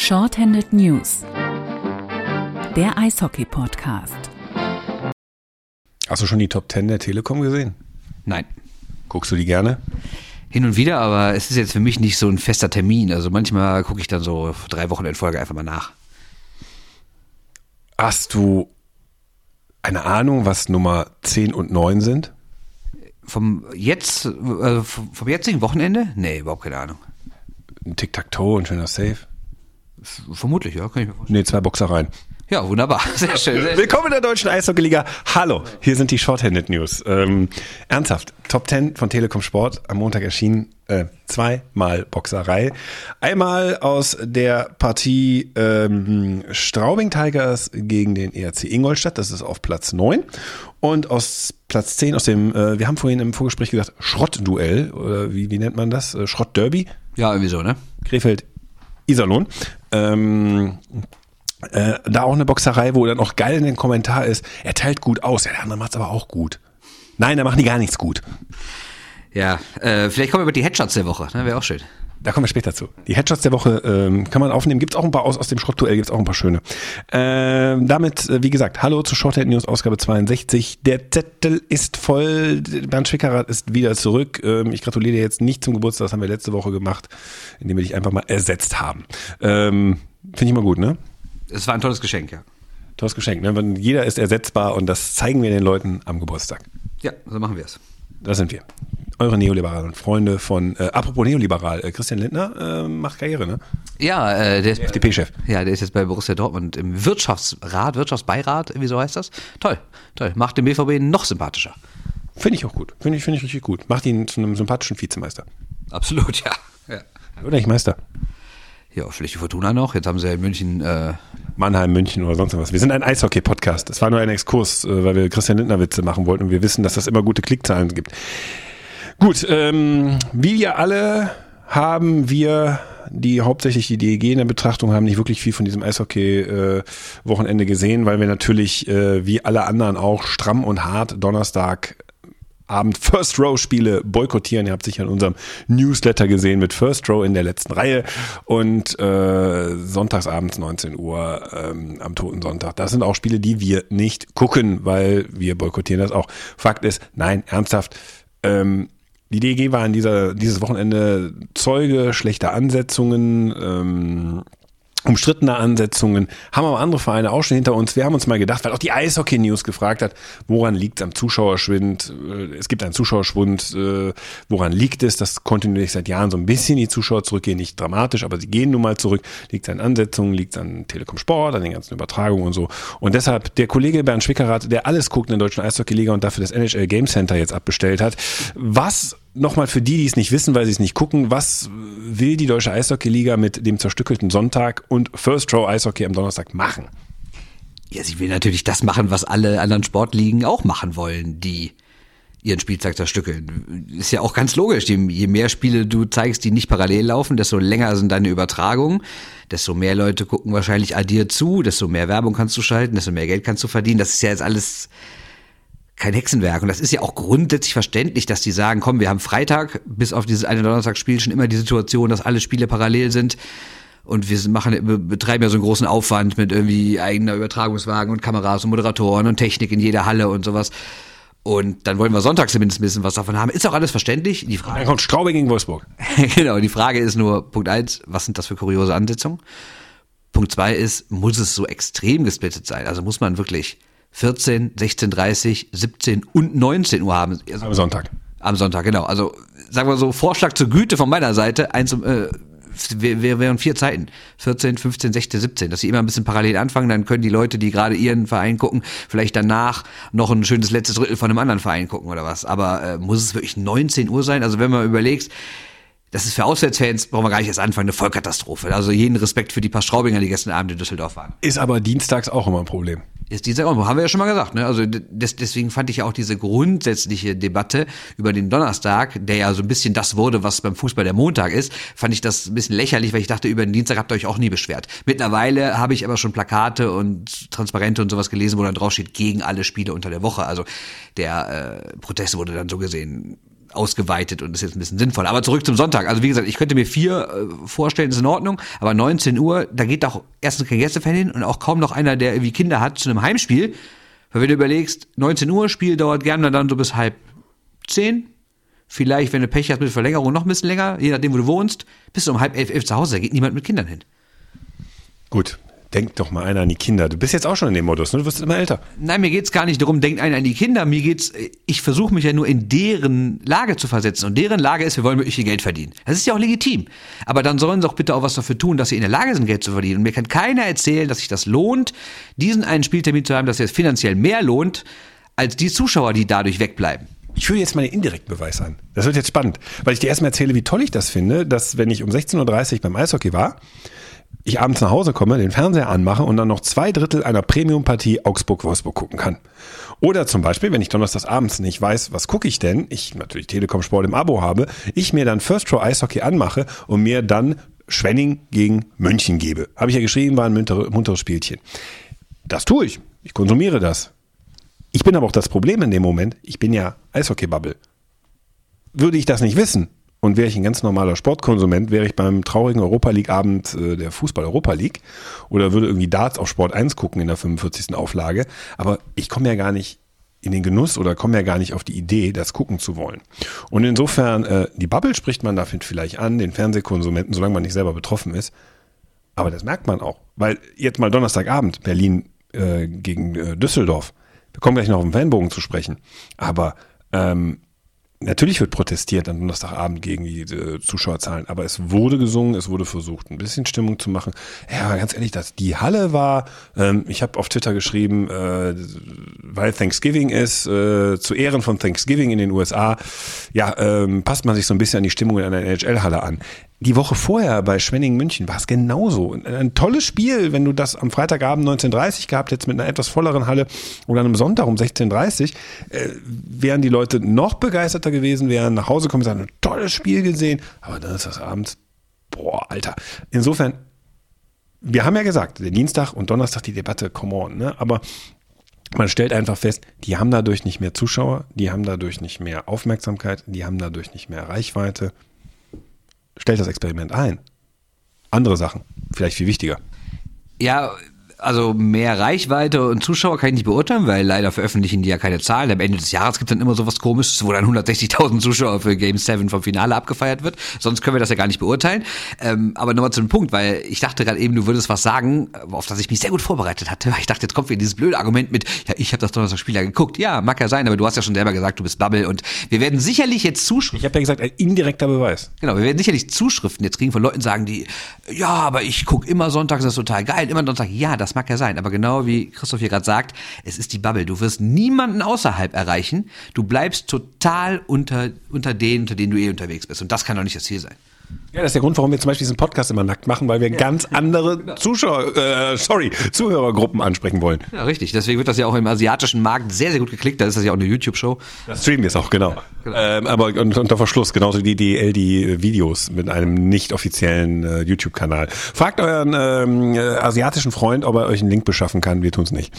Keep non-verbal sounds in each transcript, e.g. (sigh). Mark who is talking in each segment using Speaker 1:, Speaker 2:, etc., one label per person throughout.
Speaker 1: Shorthanded News, der Eishockey-Podcast.
Speaker 2: Hast du schon die Top 10 der Telekom gesehen?
Speaker 3: Nein.
Speaker 2: Guckst du die gerne?
Speaker 3: Hin und wieder, aber es ist jetzt für mich nicht so ein fester Termin. Also manchmal gucke ich dann so drei Wochen in Folge einfach mal nach.
Speaker 2: Hast du eine Ahnung, was Nummer 10 und 9 sind?
Speaker 3: Vom jetzt, äh, vom jetzigen Wochenende? Nee, überhaupt keine Ahnung.
Speaker 2: Ein Tic-Tac-Toe, ein schöner Safe?
Speaker 3: Vermutlich, ja, kann ich mir vorstellen.
Speaker 2: Nee, zwei Boxereien.
Speaker 3: Ja, wunderbar. (laughs) Sehr schön. Sehr
Speaker 2: Willkommen in der deutschen Eishockey-Liga. Hallo, hier sind die Shorthanded News. Ähm, ernsthaft, Top 10 von Telekom Sport am Montag erschienen. Äh, zweimal Boxerei. Einmal aus der Partie ähm, Straubing Tigers gegen den ERC Ingolstadt. Das ist auf Platz 9. Und aus Platz 10 aus dem, äh, wir haben vorhin im Vorgespräch gesagt, Schrottduell. Oder wie, wie nennt man das? Äh, Schrottderby.
Speaker 3: Ja, irgendwie so, ne?
Speaker 2: Krefeld Iserlohn. Ähm, äh, da auch eine Boxerei, wo dann auch geil in den Kommentar ist, er teilt gut aus, ja, der andere macht's aber auch gut. Nein, da machen die gar nichts gut.
Speaker 3: Ja, äh, vielleicht kommen wir über die Headshots der Woche, ne? Wäre auch schön.
Speaker 2: Da kommen wir später zu. Die Headshots der Woche ähm, kann man aufnehmen. Gibt's auch ein paar aus, aus dem Schrottduell, gibt's auch ein paar schöne. Ähm, damit, äh, wie gesagt, hallo zu Shorthead News Ausgabe 62. Der Zettel ist voll. Bernd Schwickerath ist wieder zurück. Ähm, ich gratuliere dir jetzt nicht zum Geburtstag, das haben wir letzte Woche gemacht, indem wir dich einfach mal ersetzt haben. Ähm, Finde ich mal gut, ne?
Speaker 3: Es war ein tolles Geschenk, ja.
Speaker 2: Tolles Geschenk. Ne? Jeder ist ersetzbar und das zeigen wir den Leuten am Geburtstag.
Speaker 3: Ja, so machen wir es.
Speaker 2: Da sind wir. Eure neoliberalen Freunde von, äh, apropos neoliberal, äh, Christian Lindner äh, macht Karriere, ne?
Speaker 3: Ja, äh, der ist
Speaker 2: FDP-Chef.
Speaker 3: Ja, der ist jetzt bei Borussia Dortmund im Wirtschaftsrat, Wirtschaftsbeirat, wie so heißt das. Toll, toll. Macht den BVB noch sympathischer.
Speaker 2: Finde ich auch gut. Finde ich, finde ich richtig gut. Macht ihn zu einem sympathischen Vizemeister.
Speaker 3: Absolut, ja. ja.
Speaker 2: Oder nicht Meister?
Speaker 3: Ja, vielleicht die Fortuna noch. Jetzt haben sie ja in München. Äh
Speaker 2: Mannheim, München oder sonst was. Wir sind ein Eishockey-Podcast. Das war nur ein Exkurs, äh, weil wir Christian Lindner-Witze machen wollten und wir wissen, dass das immer gute Klickzahlen gibt. Gut, ähm, wie wir alle haben wir die hauptsächlich die DEG in der Betrachtung haben nicht wirklich viel von diesem Eishockey-Wochenende äh, gesehen, weil wir natürlich äh, wie alle anderen auch stramm und hart Donnerstag Abend First Row Spiele boykottieren. Ihr habt sicher in unserem Newsletter gesehen mit First Row in der letzten Reihe und äh, sonntagsabends 19 Uhr ähm, am Toten Sonntag. Das sind auch Spiele, die wir nicht gucken, weil wir boykottieren das auch. Fakt ist, nein, ernsthaft. Ähm, die DG war in dieser, dieses Wochenende Zeuge schlechter Ansetzungen, ähm, umstrittene Ansetzungen, haben aber andere Vereine auch schon hinter uns. Wir haben uns mal gedacht, weil auch die Eishockey News gefragt hat, woran liegt es am Zuschauerschwind? Äh, es gibt einen Zuschauerschwund, äh, woran liegt es? Das kontinuierlich seit Jahren so ein bisschen die Zuschauer zurückgehen, nicht dramatisch, aber sie gehen nun mal zurück. Liegt es an Ansetzungen, liegt es an Telekom Sport, an den ganzen Übertragungen und so. Und deshalb der Kollege Bernd Schwickerath, der alles guckt in der deutschen Eishockey-Liga und dafür das NHL Game Center jetzt abbestellt hat, was nochmal für die, die es nicht wissen, weil sie es nicht gucken, was will die Deutsche Eishockey-Liga mit dem zerstückelten Sonntag und First Row Eishockey am Donnerstag machen?
Speaker 3: Ja, sie will natürlich das machen, was alle anderen Sportligen auch machen wollen, die ihren Spieltag zerstückeln. Ist ja auch ganz logisch. Je, mehr Spiele du zeigst, die nicht parallel laufen, desto länger sind deine Übertragungen, desto mehr Leute gucken wahrscheinlich dir zu, desto mehr Werbung kannst du schalten, desto mehr Geld kannst du verdienen. Das ist ja jetzt alles kein Hexenwerk. Und das ist ja auch grundsätzlich verständlich, dass die sagen, komm, wir haben Freitag bis auf dieses eine Donnerstagsspiel schon immer die Situation, dass alle Spiele parallel sind. Und wir machen, betreiben ja so einen großen Aufwand mit irgendwie eigener Übertragungswagen und Kameras und Moderatoren und Technik in jeder Halle und sowas. Und dann wollen wir sonntags zumindest ein bisschen was davon haben. Ist auch alles verständlich. Die Frage,
Speaker 2: dann kommt Straube gegen Wolfsburg. (laughs)
Speaker 3: genau, die Frage ist nur, Punkt eins, was sind das für kuriose Ansetzungen? Punkt zwei ist, muss es so extrem gesplittet sein? Also muss man wirklich 14, 16.30, 17 und 19 Uhr haben.
Speaker 2: Also am Sonntag.
Speaker 3: Am Sonntag, genau. Also sagen wir so, Vorschlag zur Güte von meiner Seite, eins, äh, wir wären vier Zeiten. 14, 15, 16, 17. Dass sie immer ein bisschen parallel anfangen, dann können die Leute, die gerade ihren Verein gucken, vielleicht danach noch ein schönes letztes Drittel von einem anderen Verein gucken oder was. Aber äh, muss es wirklich 19 Uhr sein? Also wenn man überlegt, das ist für Auswärtsfans, brauchen wir gar nicht erst anfangen, eine Vollkatastrophe. Also jeden Respekt für die paar Straubinger, die gestern Abend in Düsseldorf waren.
Speaker 2: Ist aber dienstags auch immer ein Problem.
Speaker 3: Ist Dienstag auch, haben wir ja schon mal gesagt. Ne? Also des, deswegen fand ich ja auch diese grundsätzliche Debatte über den Donnerstag, der ja so ein bisschen das wurde, was beim Fußball der Montag ist, fand ich das ein bisschen lächerlich, weil ich dachte, über den Dienstag habt ihr euch auch nie beschwert. Mittlerweile habe ich aber schon Plakate und Transparente und sowas gelesen, wo dann drauf steht, gegen alle Spiele unter der Woche. Also der äh, Protest wurde dann so gesehen ausgeweitet und ist jetzt ein bisschen sinnvoll. Aber zurück zum Sonntag. Also wie gesagt, ich könnte mir vier äh, vorstellen, ist in Ordnung, aber 19 Uhr, da geht auch erstens kein Gästefan hin und auch kaum noch einer, der irgendwie Kinder hat, zu einem Heimspiel. Weil wenn du überlegst, 19 Uhr, Spiel dauert gerne dann so bis halb zehn. Vielleicht, wenn du Pech hast mit Verlängerung, noch ein bisschen länger, je nachdem, wo du wohnst, bist du um halb elf, elf zu Hause, da geht niemand mit Kindern hin.
Speaker 2: Gut, denk doch mal einer an die Kinder. Du bist jetzt auch schon in dem Modus, ne? Du wirst immer älter.
Speaker 3: Nein, mir geht's gar nicht darum, denkt einer an die Kinder. Mir geht's, ich versuche mich ja nur in deren Lage zu versetzen. Und deren Lage ist, wir wollen möglichst viel Geld verdienen. Das ist ja auch legitim. Aber dann sollen sie auch bitte auch was dafür tun, dass sie in der Lage sind, Geld zu verdienen. Und mir kann keiner erzählen, dass sich das lohnt, diesen einen Spieltermin zu haben, dass es finanziell mehr lohnt, als die Zuschauer, die dadurch wegbleiben.
Speaker 2: Ich führe jetzt mal den indirekten Beweis an. Das wird jetzt spannend, weil ich dir erstmal erzähle, wie toll ich das finde, dass wenn ich um 16.30 Uhr beim Eishockey war, ich abends nach Hause komme, den Fernseher anmache und dann noch zwei Drittel einer Premium-Partie Augsburg-Wolfsburg gucken kann. Oder zum Beispiel, wenn ich donnerstags abends nicht weiß, was gucke ich denn, ich natürlich Telekom Sport im Abo habe, ich mir dann First Row Eishockey anmache und mir dann Schwenning gegen München gebe. Habe ich ja geschrieben, war ein munteres, Spielchen. Das tue ich. Ich konsumiere das. Ich bin aber auch das Problem in dem Moment, ich bin ja Eishockey-Bubble. Würde ich das nicht wissen und wäre ich ein ganz normaler Sportkonsument, wäre ich beim traurigen Europa League-Abend äh, der Fußball-Europa League oder würde irgendwie Darts auf Sport 1 gucken in der 45. Auflage. Aber ich komme ja gar nicht in den Genuss oder komme ja gar nicht auf die Idee, das gucken zu wollen. Und insofern, äh, die Bubble spricht man dafür vielleicht an, den Fernsehkonsumenten, solange man nicht selber betroffen ist. Aber das merkt man auch. Weil jetzt mal Donnerstagabend, Berlin äh, gegen äh, Düsseldorf. Wir kommen gleich noch auf den Fanbogen zu sprechen. Aber ähm, Natürlich wird protestiert am Donnerstagabend gegen die äh, Zuschauerzahlen, aber es wurde gesungen, es wurde versucht, ein bisschen Stimmung zu machen. Ja, ganz ehrlich, dass die Halle war, ähm, ich habe auf Twitter geschrieben, äh, weil Thanksgiving ist, äh, zu Ehren von Thanksgiving in den USA, ja, ähm, passt man sich so ein bisschen an die Stimmung in einer NHL-Halle an die Woche vorher bei Schwenning München war es genauso. Ein, tolles Spiel, wenn du das am Freitagabend 19.30 gehabt hättest mit einer etwas volleren Halle oder einem Sonntag um 16.30 äh, wären die Leute noch begeisterter gewesen, wären nach Hause gekommen und sagen, ein tolles Spiel gesehen, aber dann ist das abends, boah, Alter. Insofern, wir haben ja gesagt, der Dienstag und Donnerstag die Debatte, come on, ne? aber man stellt einfach fest, die haben dadurch nicht mehr Zuschauer, die haben dadurch nicht mehr Aufmerksamkeit, die haben dadurch nicht mehr Reichweite stellt das Experiment ein. Andere Sachen, vielleicht viel wichtiger.
Speaker 3: Ja, also mehr Reichweite und Zuschauer kann ich nicht beurteilen, weil leider veröffentlichen die ja keine Zahlen. Am Ende des Jahres gibt es dann immer so was komisches, wo dann 160.000 Zuschauer für Game 7 vom Finale abgefeiert wird. Sonst können wir das ja gar nicht beurteilen. Ähm, aber nochmal zu dem Punkt, weil ich dachte gerade eben, du würdest was sagen, auf das ich mich sehr gut vorbereitet hatte. Ich dachte, jetzt kommt wieder dieses blöde Argument mit, ja, ich habe das Donnerstag-Spiel ja geguckt. Ja, mag ja sein, aber du hast ja schon selber gesagt, du bist Bubble und wir werden sicherlich jetzt Zuschriften.
Speaker 2: Ich habe ja gesagt, ein indirekter Beweis.
Speaker 3: Genau, wir werden sicherlich Zuschriften jetzt kriegen von Leuten sagen, die, ja, aber ich gucke immer sonntags, das ist total geil, immer Sonntag. Ja, das mag ja sein, aber genau wie Christoph hier gerade sagt, es ist die Bubble. Du wirst niemanden außerhalb erreichen. Du bleibst total unter, unter denen, unter denen du eh unterwegs bist. Und das kann doch nicht das Ziel sein.
Speaker 2: Ja, das ist der Grund, warum wir zum Beispiel diesen Podcast immer nackt machen, weil wir ja. ganz andere genau. Zuschauer, äh, sorry, Zuhörergruppen ansprechen wollen.
Speaker 3: Ja, richtig. Deswegen wird das ja auch im asiatischen Markt sehr, sehr gut geklickt. Da ist das ja auch eine YouTube-Show.
Speaker 2: Das streamen wir es auch, genau. Ja, genau. Ähm, aber unter Verschluss, genauso wie die LD-Videos mit einem nicht offiziellen äh, YouTube-Kanal. Fragt euren ähm, äh, asiatischen Freund, ob er euch einen Link beschaffen kann. Wir tun es nicht.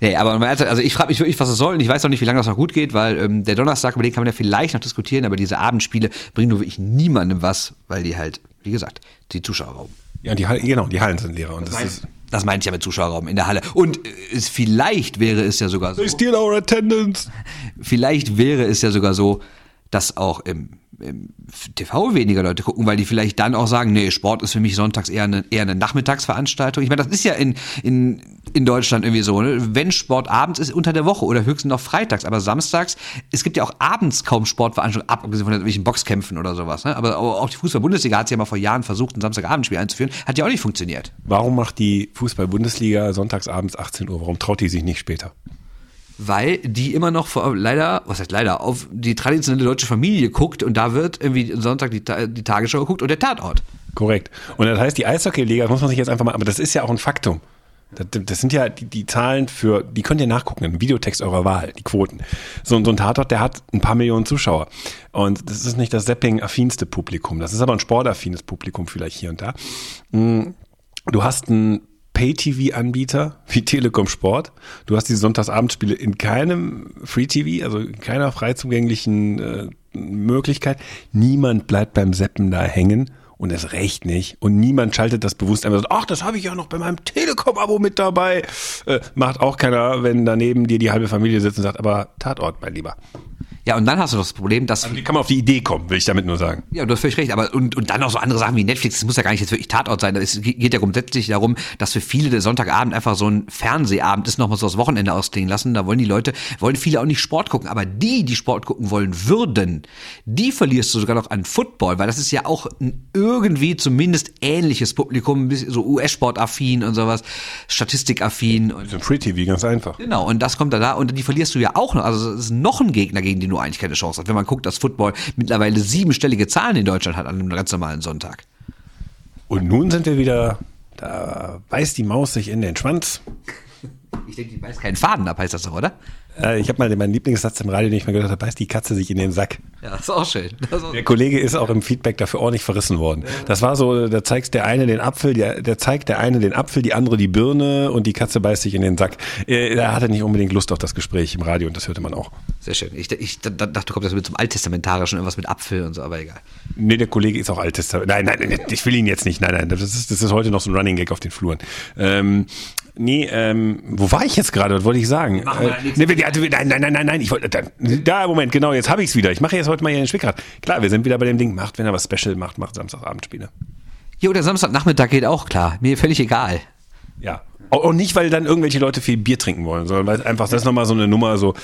Speaker 3: Nee, aber also ich frage mich wirklich, was es soll. Und ich weiß auch nicht, wie lange das noch gut geht, weil ähm, der Donnerstag, über den kann man ja vielleicht noch diskutieren, aber diese Abendspiele bringen nur wirklich niemandem was, weil die halt, wie gesagt, die Zuschauer rauben.
Speaker 2: Ja, die Halle, genau, die Hallen sind leerer. Und das, das ist
Speaker 3: das meinte ich ja mit Zuschauerraum in der Halle. Und es, vielleicht wäre es ja sogar so.
Speaker 2: They steal our attendance. (laughs)
Speaker 3: Vielleicht wäre es ja sogar so, dass auch im im TV weniger Leute gucken, weil die vielleicht dann auch sagen, nee, Sport ist für mich sonntags eher eine, eher eine Nachmittagsveranstaltung. Ich meine, das ist ja in, in, in Deutschland irgendwie so, ne? wenn Sport abends ist, unter der Woche oder höchstens noch freitags, aber samstags, es gibt ja auch abends kaum Sportveranstaltungen, abgesehen von irgendwelchen Boxkämpfen oder sowas. Ne? Aber auch die Fußball-Bundesliga hat es ja mal vor Jahren versucht, ein Samstagabendspiel einzuführen, hat ja auch nicht funktioniert.
Speaker 2: Warum macht die Fußball-Bundesliga sonntagsabends 18 Uhr? Warum traut die sich nicht später?
Speaker 3: Weil die immer noch vor, leider, was heißt leider, auf die traditionelle deutsche Familie guckt und da wird irgendwie Sonntag die, die Tagesschau geguckt und der Tatort.
Speaker 2: Korrekt. Und das heißt, die Eishockey-Liga, muss man sich jetzt einfach mal, aber das ist ja auch ein Faktum. Das, das sind ja die, die, Zahlen für, die könnt ihr nachgucken, im Videotext eurer Wahl, die Quoten. So, so ein Tatort, der hat ein paar Millionen Zuschauer. Und das ist nicht das Zapping-affinste Publikum. Das ist aber ein sportaffines Publikum vielleicht hier und da. Hm, du hast ein Pay-TV-Anbieter wie Telekom Sport. Du hast die Sonntagsabendspiele in keinem Free-TV, also in keiner frei zugänglichen äh, Möglichkeit. Niemand bleibt beim Seppen da hängen und es recht nicht. Und niemand schaltet das bewusst ein. Ach, das habe ich ja noch bei meinem Telekom-Abo mit dabei. Äh, macht auch keiner, wenn daneben dir die halbe Familie sitzt und sagt, aber Tatort, mein Lieber.
Speaker 3: Ja, und dann hast du das Problem, dass.
Speaker 2: Also wie kann man auf die Idee kommen, will ich damit nur sagen.
Speaker 3: Ja, du hast völlig recht. Aber und, und dann noch so andere Sachen wie Netflix, das muss ja gar nicht jetzt wirklich Tatort sein. Es geht ja grundsätzlich darum, dass für viele der Sonntagabend einfach so ein Fernsehabend ist, nochmal so das Wochenende ausklingen lassen. Da wollen die Leute, wollen viele auch nicht Sport gucken. Aber die, die Sport gucken wollen würden, die verlierst du sogar noch an Football, weil das ist ja auch ein irgendwie zumindest ähnliches Publikum, so US-Sport-affin und sowas, Statistikaffin.
Speaker 2: So ein Free TV, ganz einfach.
Speaker 3: Genau, und das kommt da da und die verlierst du ja auch noch. Also es ist noch ein Gegner, gegen den du eigentlich keine Chance hast. Wenn man guckt, dass Football mittlerweile siebenstellige Zahlen in Deutschland hat an einem ganz normalen Sonntag.
Speaker 2: Und nun sind wir wieder, da beißt die Maus sich in den Schwanz.
Speaker 3: Ich denke, die beißt keinen Faden ab, heißt das doch, oder?
Speaker 2: Äh, ich habe mal meinen Lieblingssatz im Radio, den ich mal gehört habe, beißt die Katze sich in den Sack.
Speaker 3: Ja, das ist auch schön. Ist auch (laughs)
Speaker 2: der Kollege ist auch im Feedback dafür ordentlich verrissen worden. Das war so, da zeigt der eine den Apfel, der, der zeigt der eine den Apfel, die andere die Birne und die Katze beißt sich in den Sack. Äh, da hatte nicht unbedingt Lust auf das Gespräch im Radio und das hörte man auch.
Speaker 3: Sehr schön. Ich, ich dachte, du kommst jetzt mit zum Alttestamentarischen, irgendwas mit Apfel und so, aber egal.
Speaker 2: Nee, der Kollege ist auch Alttestament. Nein, nein, ich will ihn jetzt nicht. Nein, nein, das ist, das ist heute noch so ein Running Gag auf den Fluren. Ähm, Nee, ähm, wo war ich jetzt gerade? Was wollte ich sagen? Äh, nee, nein, nein, nein, nein, nein, ich wollte, da, da, Moment, genau, jetzt habe ich es wieder. Ich mache jetzt heute mal hier den Schwickrad. Klar, wir sind wieder bei dem Ding, macht, wenn er was Special macht, macht Samstagabendspiele.
Speaker 3: Jo, der Samstagnachmittag geht auch klar. Mir völlig egal.
Speaker 2: Ja. Und nicht, weil dann irgendwelche Leute viel Bier trinken wollen, sondern weil einfach, das ist nochmal so eine Nummer, so,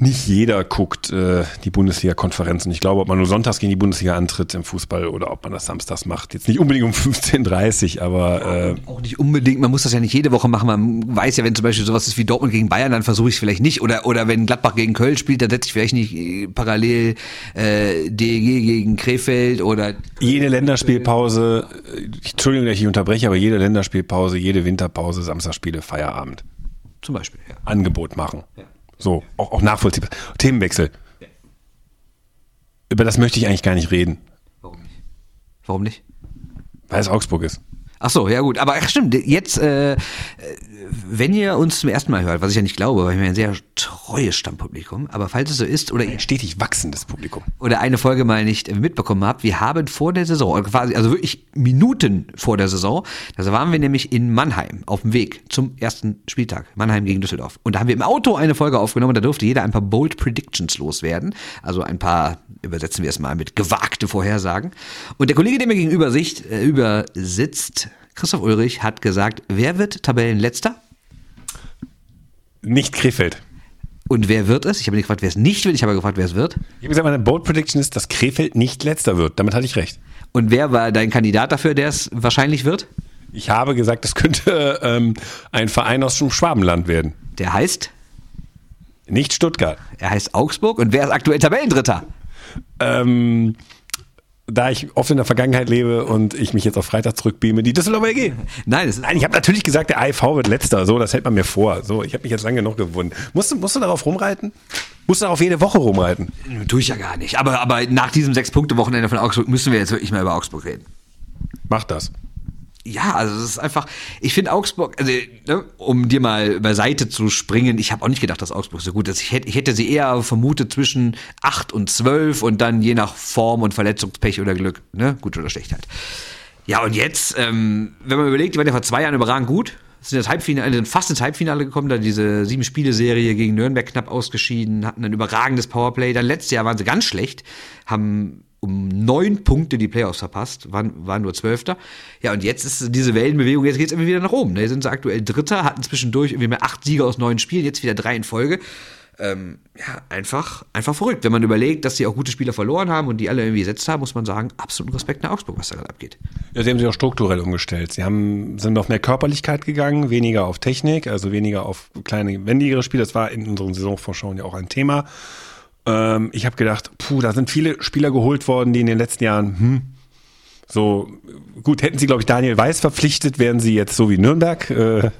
Speaker 2: nicht jeder guckt äh, die Bundesliga-Konferenzen. Ich glaube, ob man nur sonntags gegen die Bundesliga antritt im Fußball oder ob man das samstags macht. Jetzt nicht unbedingt um (laughs) 15.30 Uhr, aber äh,
Speaker 3: auch nicht unbedingt. Man muss das ja nicht jede Woche machen. Man weiß ja, wenn zum Beispiel sowas ist wie Dortmund gegen Bayern, dann versuche ich es vielleicht nicht. Oder oder wenn Gladbach gegen Köln spielt, dann setze ich vielleicht nicht äh, parallel äh, DEG gegen Krefeld oder
Speaker 2: jede Länderspielpause. äh, Entschuldigung, dass ich unterbreche, aber jede Länderspielpause, jede Winterpause, Samstagsspiele, Feierabend.
Speaker 3: Zum Beispiel. Ja.
Speaker 2: Angebot machen. Ja. So, auch, auch nachvollziehbar. Themenwechsel. Über das möchte ich eigentlich gar nicht reden.
Speaker 3: Warum nicht? Warum nicht?
Speaker 2: Weil es Augsburg ist.
Speaker 3: Ach so, ja gut. Aber ach stimmt, jetzt, äh, wenn ihr uns zum ersten Mal hört, was ich ja nicht glaube, weil wir ein sehr treues Stammpublikum, aber falls es so ist oder
Speaker 2: ein stetig wachsendes Publikum
Speaker 3: oder eine Folge mal nicht mitbekommen habt, wir haben vor der Saison, quasi, also wirklich Minuten vor der Saison, da waren wir nämlich in Mannheim auf dem Weg zum ersten Spieltag, Mannheim gegen Düsseldorf. Und da haben wir im Auto eine Folge aufgenommen, da durfte jeder ein paar Bold Predictions loswerden, also ein paar, übersetzen wir es mal mit gewagte Vorhersagen. Und der Kollege, der mir gegenüber sich, äh, über sitzt, Christoph Ulrich hat gesagt, wer wird Tabellenletzter?
Speaker 2: Nicht Krefeld.
Speaker 3: Und wer wird es? Ich habe nicht gefragt, wer es nicht wird, ich habe gefragt, wer es wird.
Speaker 2: Ich habe gesagt, meine Bold Prediction ist, dass Krefeld nicht letzter wird. Damit hatte ich recht.
Speaker 3: Und wer war dein Kandidat dafür, der es wahrscheinlich wird?
Speaker 2: Ich habe gesagt, es könnte ähm, ein Verein aus dem Schwabenland werden.
Speaker 3: Der heißt?
Speaker 2: Nicht Stuttgart.
Speaker 3: Er heißt Augsburg. Und wer ist aktuell Tabellendritter?
Speaker 2: Ähm, da ich oft in der Vergangenheit lebe und ich mich jetzt auf Freitag zurückbeame, die Düsseldorfer EG.
Speaker 3: Nein, das ist
Speaker 2: Nein, ich habe natürlich gesagt, der AIV wird letzter. So, das hält man mir vor. So, ich habe mich jetzt lange genug gewunden. Musst du, musst du darauf rumreiten? Musst du darauf jede Woche rumreiten?
Speaker 3: Tue ich ja gar nicht. Aber, aber nach diesem Sechs-Punkte-Wochenende von Augsburg müssen wir jetzt wirklich mal über Augsburg reden.
Speaker 2: Mach das
Speaker 3: ja, also es ist einfach, ich finde Augsburg, also ne, um dir mal beiseite zu springen, ich habe auch nicht gedacht, dass Augsburg so gut ist. Ich hätte, ich hätte sie eher vermutet zwischen 8 und 12 und dann je nach Form und Verletzungspech oder Glück, ne, gut oder schlecht halt. Ja, und jetzt, ähm, wenn man überlegt, die waren ja vor zwei Jahren überragend gut, sind das Halbfinale, sind fast ins Halbfinale gekommen, da diese sieben Spiele-Serie gegen Nürnberg knapp ausgeschieden, hatten ein überragendes Powerplay. Dann letztes Jahr waren sie ganz schlecht, haben um neun Punkte die Playoffs verpasst, waren, waren nur Zwölfter. Ja, und jetzt ist diese Wellenbewegung, jetzt geht es irgendwie wieder nach oben. Ne? Jetzt sind sie aktuell Dritter, hatten zwischendurch irgendwie mehr acht Sieger aus neun Spielen, jetzt wieder drei in Folge. Ähm, ja, einfach, einfach verrückt. Wenn man überlegt, dass sie auch gute Spieler verloren haben und die alle irgendwie gesetzt haben, muss man sagen, absoluten Respekt nach Augsburg, was da gerade abgeht.
Speaker 2: Ja, sie haben sich auch strukturell umgestellt. Sie haben, sind auf mehr Körperlichkeit gegangen, weniger auf Technik, also weniger auf kleine, wendigere Spiele. Das war in unseren Saisonvorschauen ja auch ein Thema. Ähm, ich habe gedacht, puh, da sind viele Spieler geholt worden, die in den letzten Jahren, hm, so, gut, hätten sie, glaube ich, Daniel Weiß verpflichtet, wären sie jetzt so wie Nürnberg. Äh,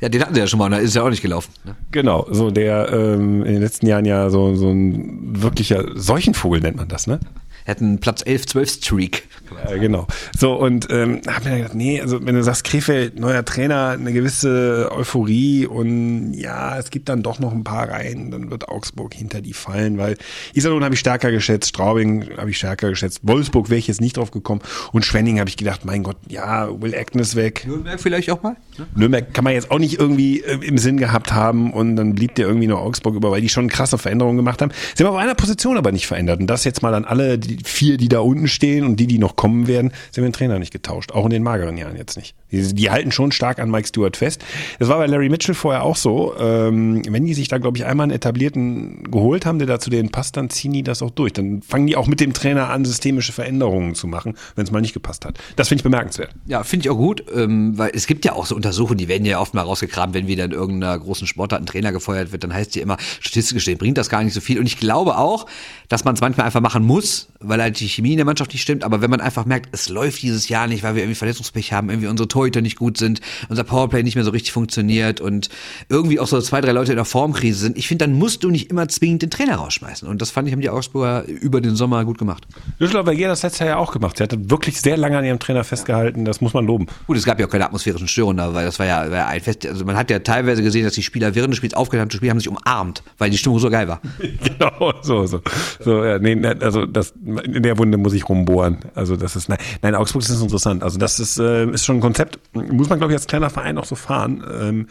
Speaker 3: ja, den hatten sie ja schon mal, da ist ja auch nicht gelaufen. Ne?
Speaker 2: Genau, so der ähm, in den letzten Jahren ja so, so ein wirklicher Seuchenvogel nennt man das, ne?
Speaker 3: Einen Platz 11, 12 Streak.
Speaker 2: Ja, genau. So, und ähm, hab mir gedacht, nee, also wenn du sagst, Krefeld, neuer Trainer, eine gewisse Euphorie und ja, es gibt dann doch noch ein paar Reihen, dann wird Augsburg hinter die fallen, weil Iserlohn habe ich stärker geschätzt, Straubing habe ich stärker geschätzt, Wolfsburg wäre ich jetzt nicht drauf gekommen und Schwenning habe ich gedacht, mein Gott, ja, Will Agnes weg.
Speaker 3: Nürnberg vielleicht auch mal? Ne?
Speaker 2: Nürnberg kann man jetzt auch nicht irgendwie äh, im Sinn gehabt haben und dann blieb dir irgendwie nur Augsburg über, weil die schon krasse Veränderungen gemacht haben. Sie haben auf einer Position aber nicht verändert und das jetzt mal an alle die vier, die da unten stehen und die, die noch kommen werden, sie haben den Trainer nicht getauscht, auch in den mageren Jahren jetzt nicht. Die, die halten schon stark an Mike Stewart fest. Das war bei Larry Mitchell vorher auch so. Ähm, wenn die sich da, glaube ich, einmal einen etablierten geholt haben, der da zu passt, dann ziehen die das auch durch. Dann fangen die auch mit dem Trainer an, systemische Veränderungen zu machen, wenn es mal nicht gepasst hat. Das finde ich bemerkenswert.
Speaker 3: Ja, finde ich auch gut, ähm, weil es gibt ja auch so Untersuchungen, die werden ja oft mal rausgekramt, wenn wieder in irgendeiner großen Sportart ein Trainer gefeuert wird, dann heißt ja immer, statistisch gesehen bringt das gar nicht so viel. Und ich glaube auch, dass man es manchmal einfach machen muss, weil halt die Chemie in der Mannschaft nicht stimmt. Aber wenn man einfach merkt, es läuft dieses Jahr nicht, weil wir irgendwie Verletzungspech haben, irgendwie unsere Torhüter nicht gut sind, unser Powerplay nicht mehr so richtig funktioniert und irgendwie auch so zwei, drei Leute in der Formkrise sind, ich finde, dann musst du nicht immer zwingend den Trainer rausschmeißen. Und das fand ich, haben die Augsburger über den Sommer gut gemacht.
Speaker 2: Düsseldorf hat das letzte Jahr ja auch gemacht. Sie hat wirklich sehr lange an ihrem Trainer festgehalten. Das muss man loben.
Speaker 3: Gut, es gab ja auch keine atmosphärischen Störungen, da, weil das war ja, war ja ein Fest. Also man hat ja teilweise gesehen, dass die Spieler während des Spiels aufgehört haben zu spielen, haben sich umarmt, weil die Stimmung so geil war. (laughs)
Speaker 2: genau, so, so. so ja, nee, also das, in der Wunde muss ich rumbohren. Also das ist, nein, nein Augsburg ist interessant. Also das ist, äh, ist schon ein Konzept, muss man, glaube ich, als kleiner Verein auch so fahren. Ähm,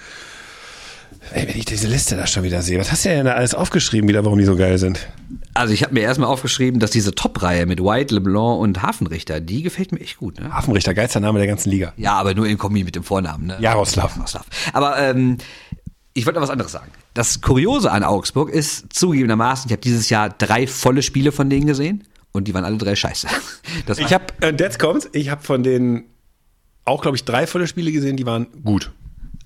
Speaker 2: ey, wenn ich diese Liste da schon wieder sehe, was hast du denn da alles aufgeschrieben wieder, warum die so geil sind?
Speaker 3: Also ich habe mir erstmal aufgeschrieben, dass diese Top-Reihe mit White, LeBlanc und Hafenrichter, die gefällt mir echt gut. Ne?
Speaker 2: Hafenrichter, geilster Name der ganzen Liga.
Speaker 3: Ja, aber nur in Kombi mit dem Vornamen. Ne?
Speaker 2: Jaroslav.
Speaker 3: Jaroslav. Aber ähm, ich wollte noch was anderes sagen. Das Kuriose an Augsburg ist zugegebenermaßen, ich habe dieses Jahr drei volle Spiele von denen gesehen und die waren alle drei scheiße. (laughs)
Speaker 2: Das ich habe, äh, jetzt kommt's, ich habe von denen auch, glaube ich, drei volle Spiele gesehen, die waren gut.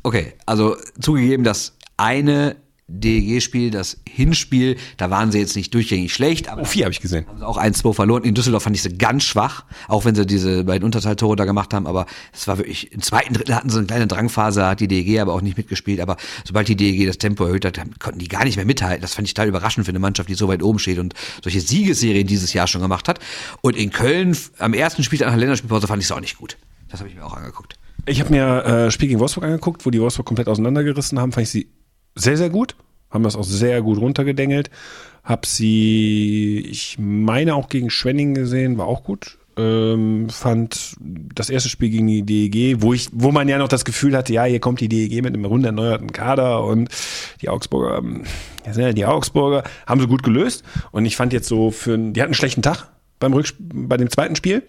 Speaker 3: Okay, also zugegeben, dass eine DEG-Spiel, das Hinspiel, da waren sie jetzt nicht durchgängig schlecht.
Speaker 2: Aber oh, vier habe ich gesehen.
Speaker 3: Haben sie auch 1-2 verloren. In Düsseldorf fand ich sie ganz schwach, auch wenn sie diese beiden Unterteiltore da gemacht haben. Aber es war wirklich, im zweiten Drittel hatten sie eine kleine Drangphase, hat die DEG aber auch nicht mitgespielt. Aber sobald die DEG das Tempo erhöht hat, konnten die gar nicht mehr mithalten. Das fand ich total überraschend für eine Mannschaft, die so weit oben steht und solche Siegesserien dieses Jahr schon gemacht hat. Und in Köln am ersten Spiel nach der Länderspielpause fand ich es auch nicht gut. Das habe ich mir auch angeguckt.
Speaker 2: Ich habe mir äh, Spiel gegen Wolfsburg angeguckt, wo die Wolfsburg komplett auseinandergerissen haben, fand ich sie sehr, sehr gut. Haben das auch sehr gut runtergedengelt. Hab sie, ich meine auch gegen Schwenning gesehen, war auch gut. Ähm, fand das erste Spiel gegen die DEG, wo ich, wo man ja noch das Gefühl hatte, ja, hier kommt die DEG mit einem rund erneuerten Kader und die Augsburger, ähm, ja, sind ja die Augsburger, haben sie gut gelöst. Und ich fand jetzt so für, die hatten einen schlechten Tag beim Rücksp bei dem zweiten Spiel.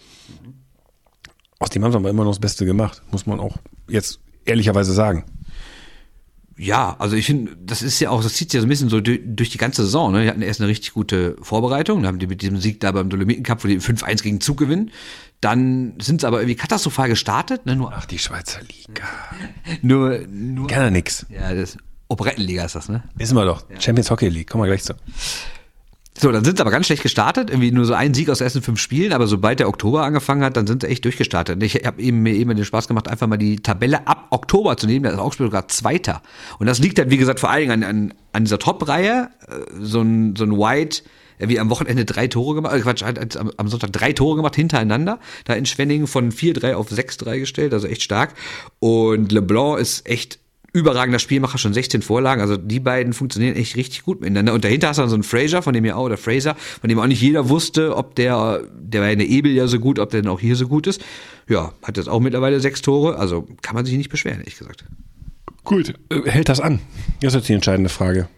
Speaker 2: Aus dem haben sie aber immer noch das Beste gemacht, muss man auch jetzt ehrlicherweise sagen.
Speaker 3: Ja, also ich finde, das ist ja auch, das zieht sich ja so ein bisschen so durch, durch die ganze Saison. Ne? Die hatten erst eine richtig gute Vorbereitung, dann haben die mit diesem Sieg da beim Dolomiten Cup, wo die 5-1 gegen Zug gewinnen. Dann sind sie aber irgendwie katastrophal gestartet. Ne? Nur,
Speaker 2: Ach, die Schweizer Liga. (laughs)
Speaker 3: nur, nur.
Speaker 2: Kann ja nix.
Speaker 3: Ja, das Operettenliga ist das, ne?
Speaker 2: Wissen wir doch. Champions Hockey League, kommen wir gleich zu.
Speaker 3: So, dann sind sie aber ganz schlecht gestartet, irgendwie nur so ein Sieg aus den ersten fünf Spielen, aber sobald der Oktober angefangen hat, dann sind sie echt durchgestartet. Ich habe eben mir eben den Spaß gemacht, einfach mal die Tabelle ab Oktober zu nehmen, da ist Augsburg sogar Zweiter. Und das liegt halt, wie gesagt, vor allen Dingen an, an, an dieser Top-Reihe, äh, so ein, so ein White, wie am Wochenende drei Tore gemacht, äh Quatsch, hat am, am Sonntag drei Tore gemacht hintereinander, da in Schwenningen von 4-3 auf 6-3 gestellt, also echt stark. Und LeBlanc ist echt überragender Spielmacher, schon 16 Vorlagen. Also die beiden funktionieren echt richtig gut miteinander. Und dahinter hast du dann so einen Fraser, von dem ja auch, oder Fraser, von dem auch nicht jeder wusste, ob der, der war in der Ebel ja so gut, ob der denn auch hier so gut ist. Ja, hat jetzt auch mittlerweile sechs Tore. Also kann man sich nicht beschweren, ehrlich gesagt.
Speaker 2: Gut, äh, hält das an? Das ist jetzt die entscheidende Frage.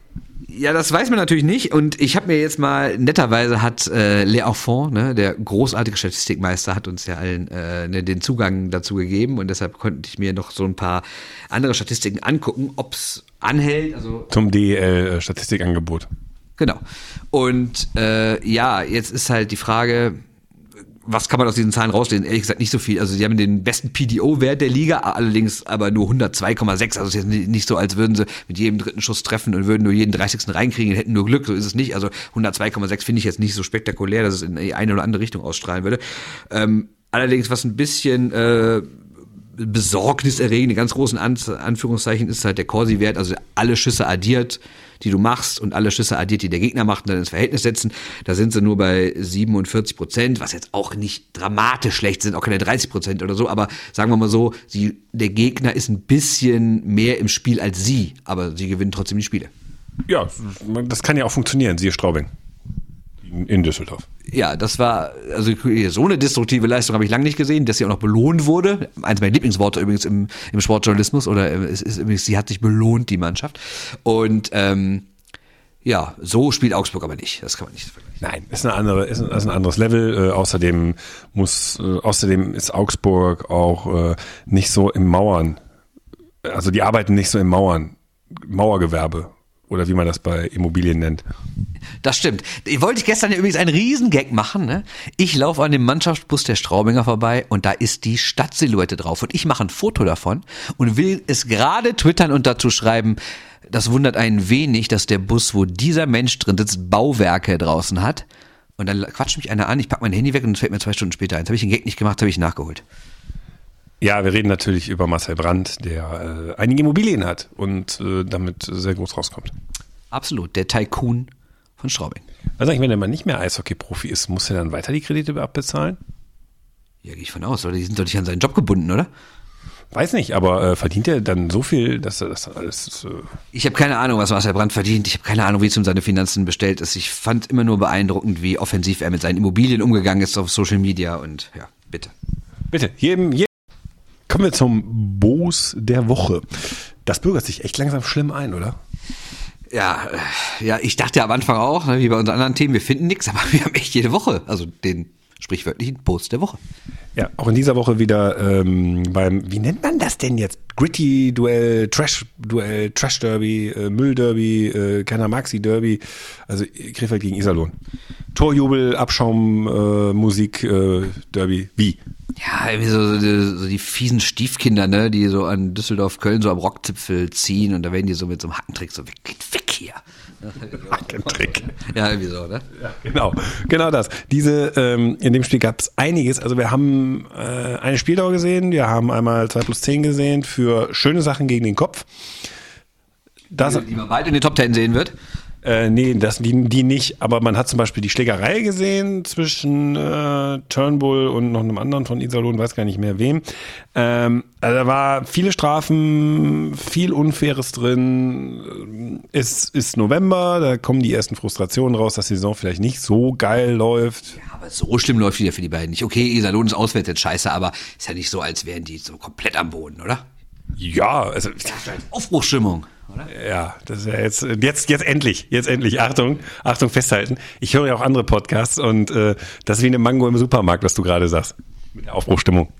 Speaker 3: Ja, das weiß man natürlich nicht. Und ich habe mir jetzt mal, netterweise hat äh, Lea Enfant, ne, der großartige Statistikmeister, hat uns ja allen äh, ne, den Zugang dazu gegeben. Und deshalb konnte ich mir noch so ein paar andere Statistiken angucken, ob's anhält. Also
Speaker 2: Zum DEL-Statistikangebot.
Speaker 3: Genau. Und äh, ja, jetzt ist halt die Frage, was kann man aus diesen Zahlen rauslesen? Ehrlich gesagt nicht so viel. Also sie haben den besten PDO-Wert der Liga, allerdings aber nur 102,6. Also es ist jetzt nicht so, als würden sie mit jedem dritten Schuss treffen und würden nur jeden 30. reinkriegen, hätten nur Glück. So ist es nicht. Also 102,6 finde ich jetzt nicht so spektakulär, dass es in die eine oder andere Richtung ausstrahlen würde. Ähm, allerdings, was ein bisschen äh, besorgniserregend, in ganz großen An Anführungszeichen, ist halt der Corsi-Wert, also alle Schüsse addiert, die du machst und alle Schüsse addiert, die der Gegner macht und dann ins Verhältnis setzen. Da sind sie nur bei 47 Prozent, was jetzt auch nicht dramatisch schlecht sind, auch keine 30 Prozent oder so, aber sagen wir mal so, sie, der Gegner ist ein bisschen mehr im Spiel als sie, aber sie gewinnen trotzdem die Spiele.
Speaker 2: Ja, das kann ja auch funktionieren, siehe Straubing in Düsseldorf.
Speaker 3: Ja, das war, also so eine destruktive Leistung habe ich lange nicht gesehen, dass sie auch noch belohnt wurde. Eins meiner Lieblingsworte übrigens im, im Sportjournalismus oder äh, es ist übrigens, sie hat sich belohnt, die Mannschaft. Und ähm, ja, so spielt Augsburg aber nicht. Das kann man nicht
Speaker 2: vergleichen. Nein, ist eine andere, ist ein, ist ein anderes Level. Äh, außerdem muss, äh, außerdem ist Augsburg auch äh, nicht so im Mauern. Also die arbeiten nicht so im Mauern, Mauergewerbe oder wie man das bei Immobilien nennt.
Speaker 3: Das stimmt. Ich wollte gestern ja übrigens einen Riesengag machen. Ne? Ich laufe an dem Mannschaftsbus der Straubinger vorbei und da ist die Stadtsilhouette drauf. Und ich mache ein Foto davon und will es gerade twittern und dazu schreiben, das wundert einen wenig, dass der Bus, wo dieser Mensch drin sitzt, Bauwerke draußen hat. Und dann quatscht mich einer an, ich packe mein Handy weg und es fällt mir zwei Stunden später ein. Jetzt habe ich den Gag nicht gemacht, habe ich nachgeholt.
Speaker 2: Ja, wir reden natürlich über Marcel Brandt, der äh, einige Immobilien hat und äh, damit sehr groß rauskommt.
Speaker 3: Absolut, der Tycoon von Straubing.
Speaker 2: Was eigentlich, wenn der mal nicht mehr Eishockey-Profi ist, muss er dann weiter die Kredite abbezahlen?
Speaker 3: Ja, gehe ich von aus, oder? Die sind doch nicht an seinen Job gebunden, oder?
Speaker 2: Weiß nicht, aber äh, verdient er dann so viel, dass er das dann alles. Äh
Speaker 3: ich habe keine Ahnung, was Marcel Brandt verdient. Ich habe keine Ahnung, wie es um seine Finanzen bestellt ist. Ich fand immer nur beeindruckend, wie offensiv er mit seinen Immobilien umgegangen ist auf Social Media und ja, bitte.
Speaker 2: Bitte, jedem, jedem Kommen wir zum Boos der Woche. Das bürgert sich echt langsam schlimm ein, oder?
Speaker 3: Ja, äh, ja, ich dachte am Anfang auch, ne, wie bei unseren anderen Themen, wir finden nichts, aber (laughs) wir haben echt jede Woche, also den sprichwörtlichen Post der Woche.
Speaker 2: Ja, auch in dieser Woche wieder ähm, beim, wie nennt man das denn jetzt? Gritty-Duell, Trash-Duell, Trash-Derby, äh, Müll-Derby, äh, keiner Maxi Derby, also Krefeld gegen Iserlohn. Torjubel, Abschaum, äh, Musik, äh, Derby, wie?
Speaker 3: Ja, irgendwie so, so, so die fiesen Stiefkinder, ne, die so an Düsseldorf, Köln so am Rockzipfel ziehen und da werden die so mit so einem Hackentrick so weg, geht weg hier. (laughs)
Speaker 2: Hackentrick.
Speaker 3: Ja, irgendwie so, ne?
Speaker 2: Ja, genau, genau das. Diese, ähm, in dem Spiel gab es einiges. Also wir haben äh, eine Spieldauer gesehen, wir haben einmal 2 plus 10 gesehen für schöne Sachen gegen den Kopf.
Speaker 3: Das, die, die man bald in den Top 10 sehen wird.
Speaker 2: Äh, nee, das, die, die nicht. Aber man hat zum Beispiel die Schlägerei gesehen zwischen äh, Turnbull und noch einem anderen von Iserlohn, weiß gar nicht mehr wem. Ähm, also da war viele Strafen, viel Unfaires drin. Es ist November, da kommen die ersten Frustrationen raus, dass die Saison vielleicht nicht so geil läuft.
Speaker 3: Ja, aber so schlimm läuft wieder für die beiden nicht. Okay, Iserlohn ist auswärts jetzt scheiße, aber ist ja nicht so, als wären die so komplett am Boden, oder?
Speaker 2: Ja, also
Speaker 3: Aufbruchstimmung oder?
Speaker 2: Ja, das ist ja jetzt, jetzt, jetzt endlich, jetzt endlich. Achtung, Achtung, festhalten. Ich höre ja auch andere Podcasts und äh, das ist wie eine Mango im Supermarkt, was du gerade sagst. Mit der Aufbruchstimmung.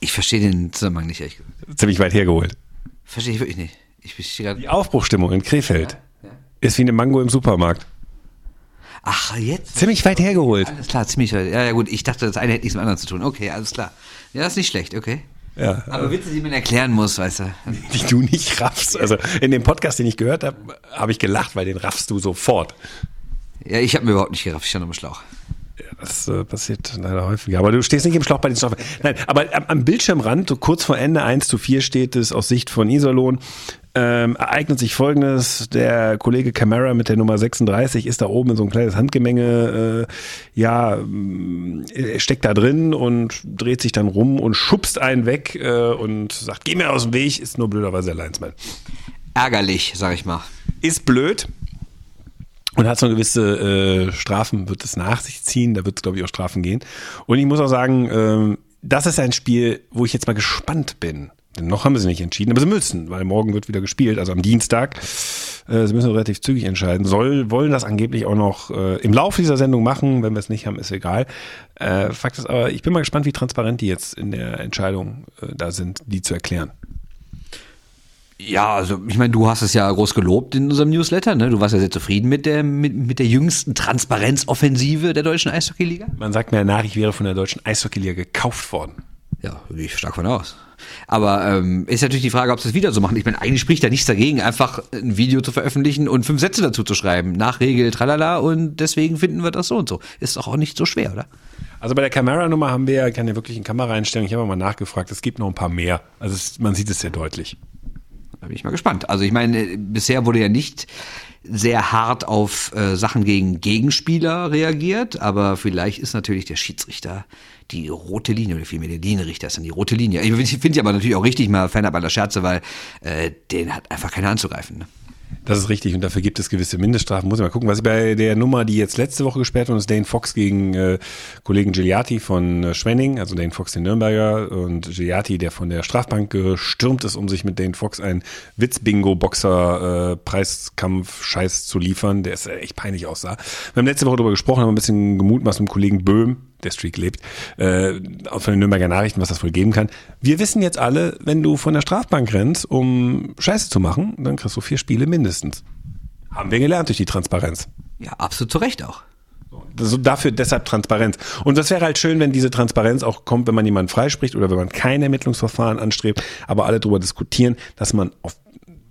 Speaker 3: Ich verstehe den Zusammenhang nicht, ehrlich
Speaker 2: gesagt. Ziemlich weit hergeholt.
Speaker 3: Verstehe ich wirklich nicht. Ich
Speaker 2: Die Aufbruchstimmung in Krefeld ja, ja. ist wie eine Mango im Supermarkt.
Speaker 3: Ach, jetzt?
Speaker 2: Ziemlich weit hergeholt.
Speaker 3: Alles klar, ziemlich weit. Ja, ja, gut, ich dachte, das eine hätte nichts mit dem anderen zu tun. Okay, alles klar. Ja, das ist nicht schlecht, okay.
Speaker 2: Ja,
Speaker 3: aber Witze, die man erklären muss, weißt du. (laughs)
Speaker 2: Die du nicht raffst. Also in dem Podcast, den ich gehört habe, habe ich gelacht, weil den raffst du sofort.
Speaker 3: Ja, ich habe mir überhaupt nicht gerafft, ich stand am Schlauch.
Speaker 2: Ja, das äh, passiert leider häufiger. Aber du stehst nicht im Schlauch bei den Strafen. Nein, aber am, am Bildschirmrand, so kurz vor Ende 1 zu 4 steht es aus Sicht von Iserlohn ähm, ereignet sich folgendes, der Kollege Camara mit der Nummer 36 ist da oben in so ein kleines Handgemenge, äh, ja, äh, steckt da drin und dreht sich dann rum und schubst einen weg äh, und sagt, geh mir aus dem Weg, ist nur blöderweise der Linesman.
Speaker 3: Ärgerlich, sag ich mal.
Speaker 2: Ist blöd, und hat so gewisse äh, Strafen, wird es nach sich ziehen, da wird es, glaube ich, auch Strafen gehen. Und ich muss auch sagen, äh, das ist ein Spiel, wo ich jetzt mal gespannt bin, noch haben sie nicht entschieden, aber sie müssen, weil morgen wird wieder gespielt, also am Dienstag. Äh, sie müssen relativ zügig entscheiden. Soll, wollen das angeblich auch noch äh, im Laufe dieser Sendung machen. Wenn wir es nicht haben, ist egal. Äh, Fakt ist aber, ich bin mal gespannt, wie transparent die jetzt in der Entscheidung äh, da sind, die zu erklären.
Speaker 3: Ja, also ich meine, du hast es ja groß gelobt in unserem Newsletter, ne? Du warst ja sehr zufrieden mit der mit, mit der jüngsten Transparenzoffensive der deutschen Eishockeyliga.
Speaker 2: Man sagt mir nach, ich wäre von der deutschen Eishockeyliga gekauft worden.
Speaker 3: Ja, gehe ich stark von aus. Aber ähm, ist natürlich die Frage, ob sie es wieder so machen. Ich meine, eigentlich spricht da nichts dagegen, einfach ein Video zu veröffentlichen und fünf Sätze dazu zu schreiben. Nach Regel, tralala, und deswegen finden wir das so und so. Ist doch auch nicht so schwer, oder?
Speaker 2: Also bei der Kameranummer haben wir ja keine wirklichen Kameraeinstellungen. Ich habe mal nachgefragt, es gibt noch ein paar mehr. Also es, man sieht es sehr deutlich.
Speaker 3: Da bin ich mal gespannt. Also ich meine, bisher wurde ja nicht sehr hart auf äh, Sachen gegen Gegenspieler reagiert, aber vielleicht ist natürlich der Schiedsrichter die rote Linie, oder vielmehr der Linienrichter ist dann die rote Linie. Ich finde sie aber natürlich auch richtig mal Fan aller Scherze, weil äh, den hat einfach keiner anzugreifen. Ne?
Speaker 2: Das ist richtig und dafür gibt es gewisse Mindeststrafen. Muss ich mal gucken, was ich bei der Nummer, die jetzt letzte Woche gesperrt wurde, ist Dane Fox gegen äh, Kollegen Gigliati von äh, Schwenning, also Dane Fox den Nürnberger und Gigliati, der von der Strafbank gestürmt ist, um sich mit Dane Fox einen Witz-Bingo-Boxer-Preiskampf-Scheiß zu liefern, der ist äh, echt peinlich aussah. Wir haben letzte Woche darüber gesprochen, haben ein bisschen gemutmaßt mit dem Kollegen Böhm, der Streak lebt, äh, von den Nürnberger Nachrichten, was das wohl geben kann. Wir wissen jetzt alle, wenn du von der Strafbank rennst, um Scheiße zu machen, dann kriegst du vier Spiele mindestens. Haben wir gelernt durch die Transparenz.
Speaker 3: Ja, absolut zu Recht auch.
Speaker 2: So dafür deshalb Transparenz. Und das wäre halt schön, wenn diese Transparenz auch kommt, wenn man jemanden freispricht oder wenn man kein Ermittlungsverfahren anstrebt, aber alle darüber diskutieren, dass man auf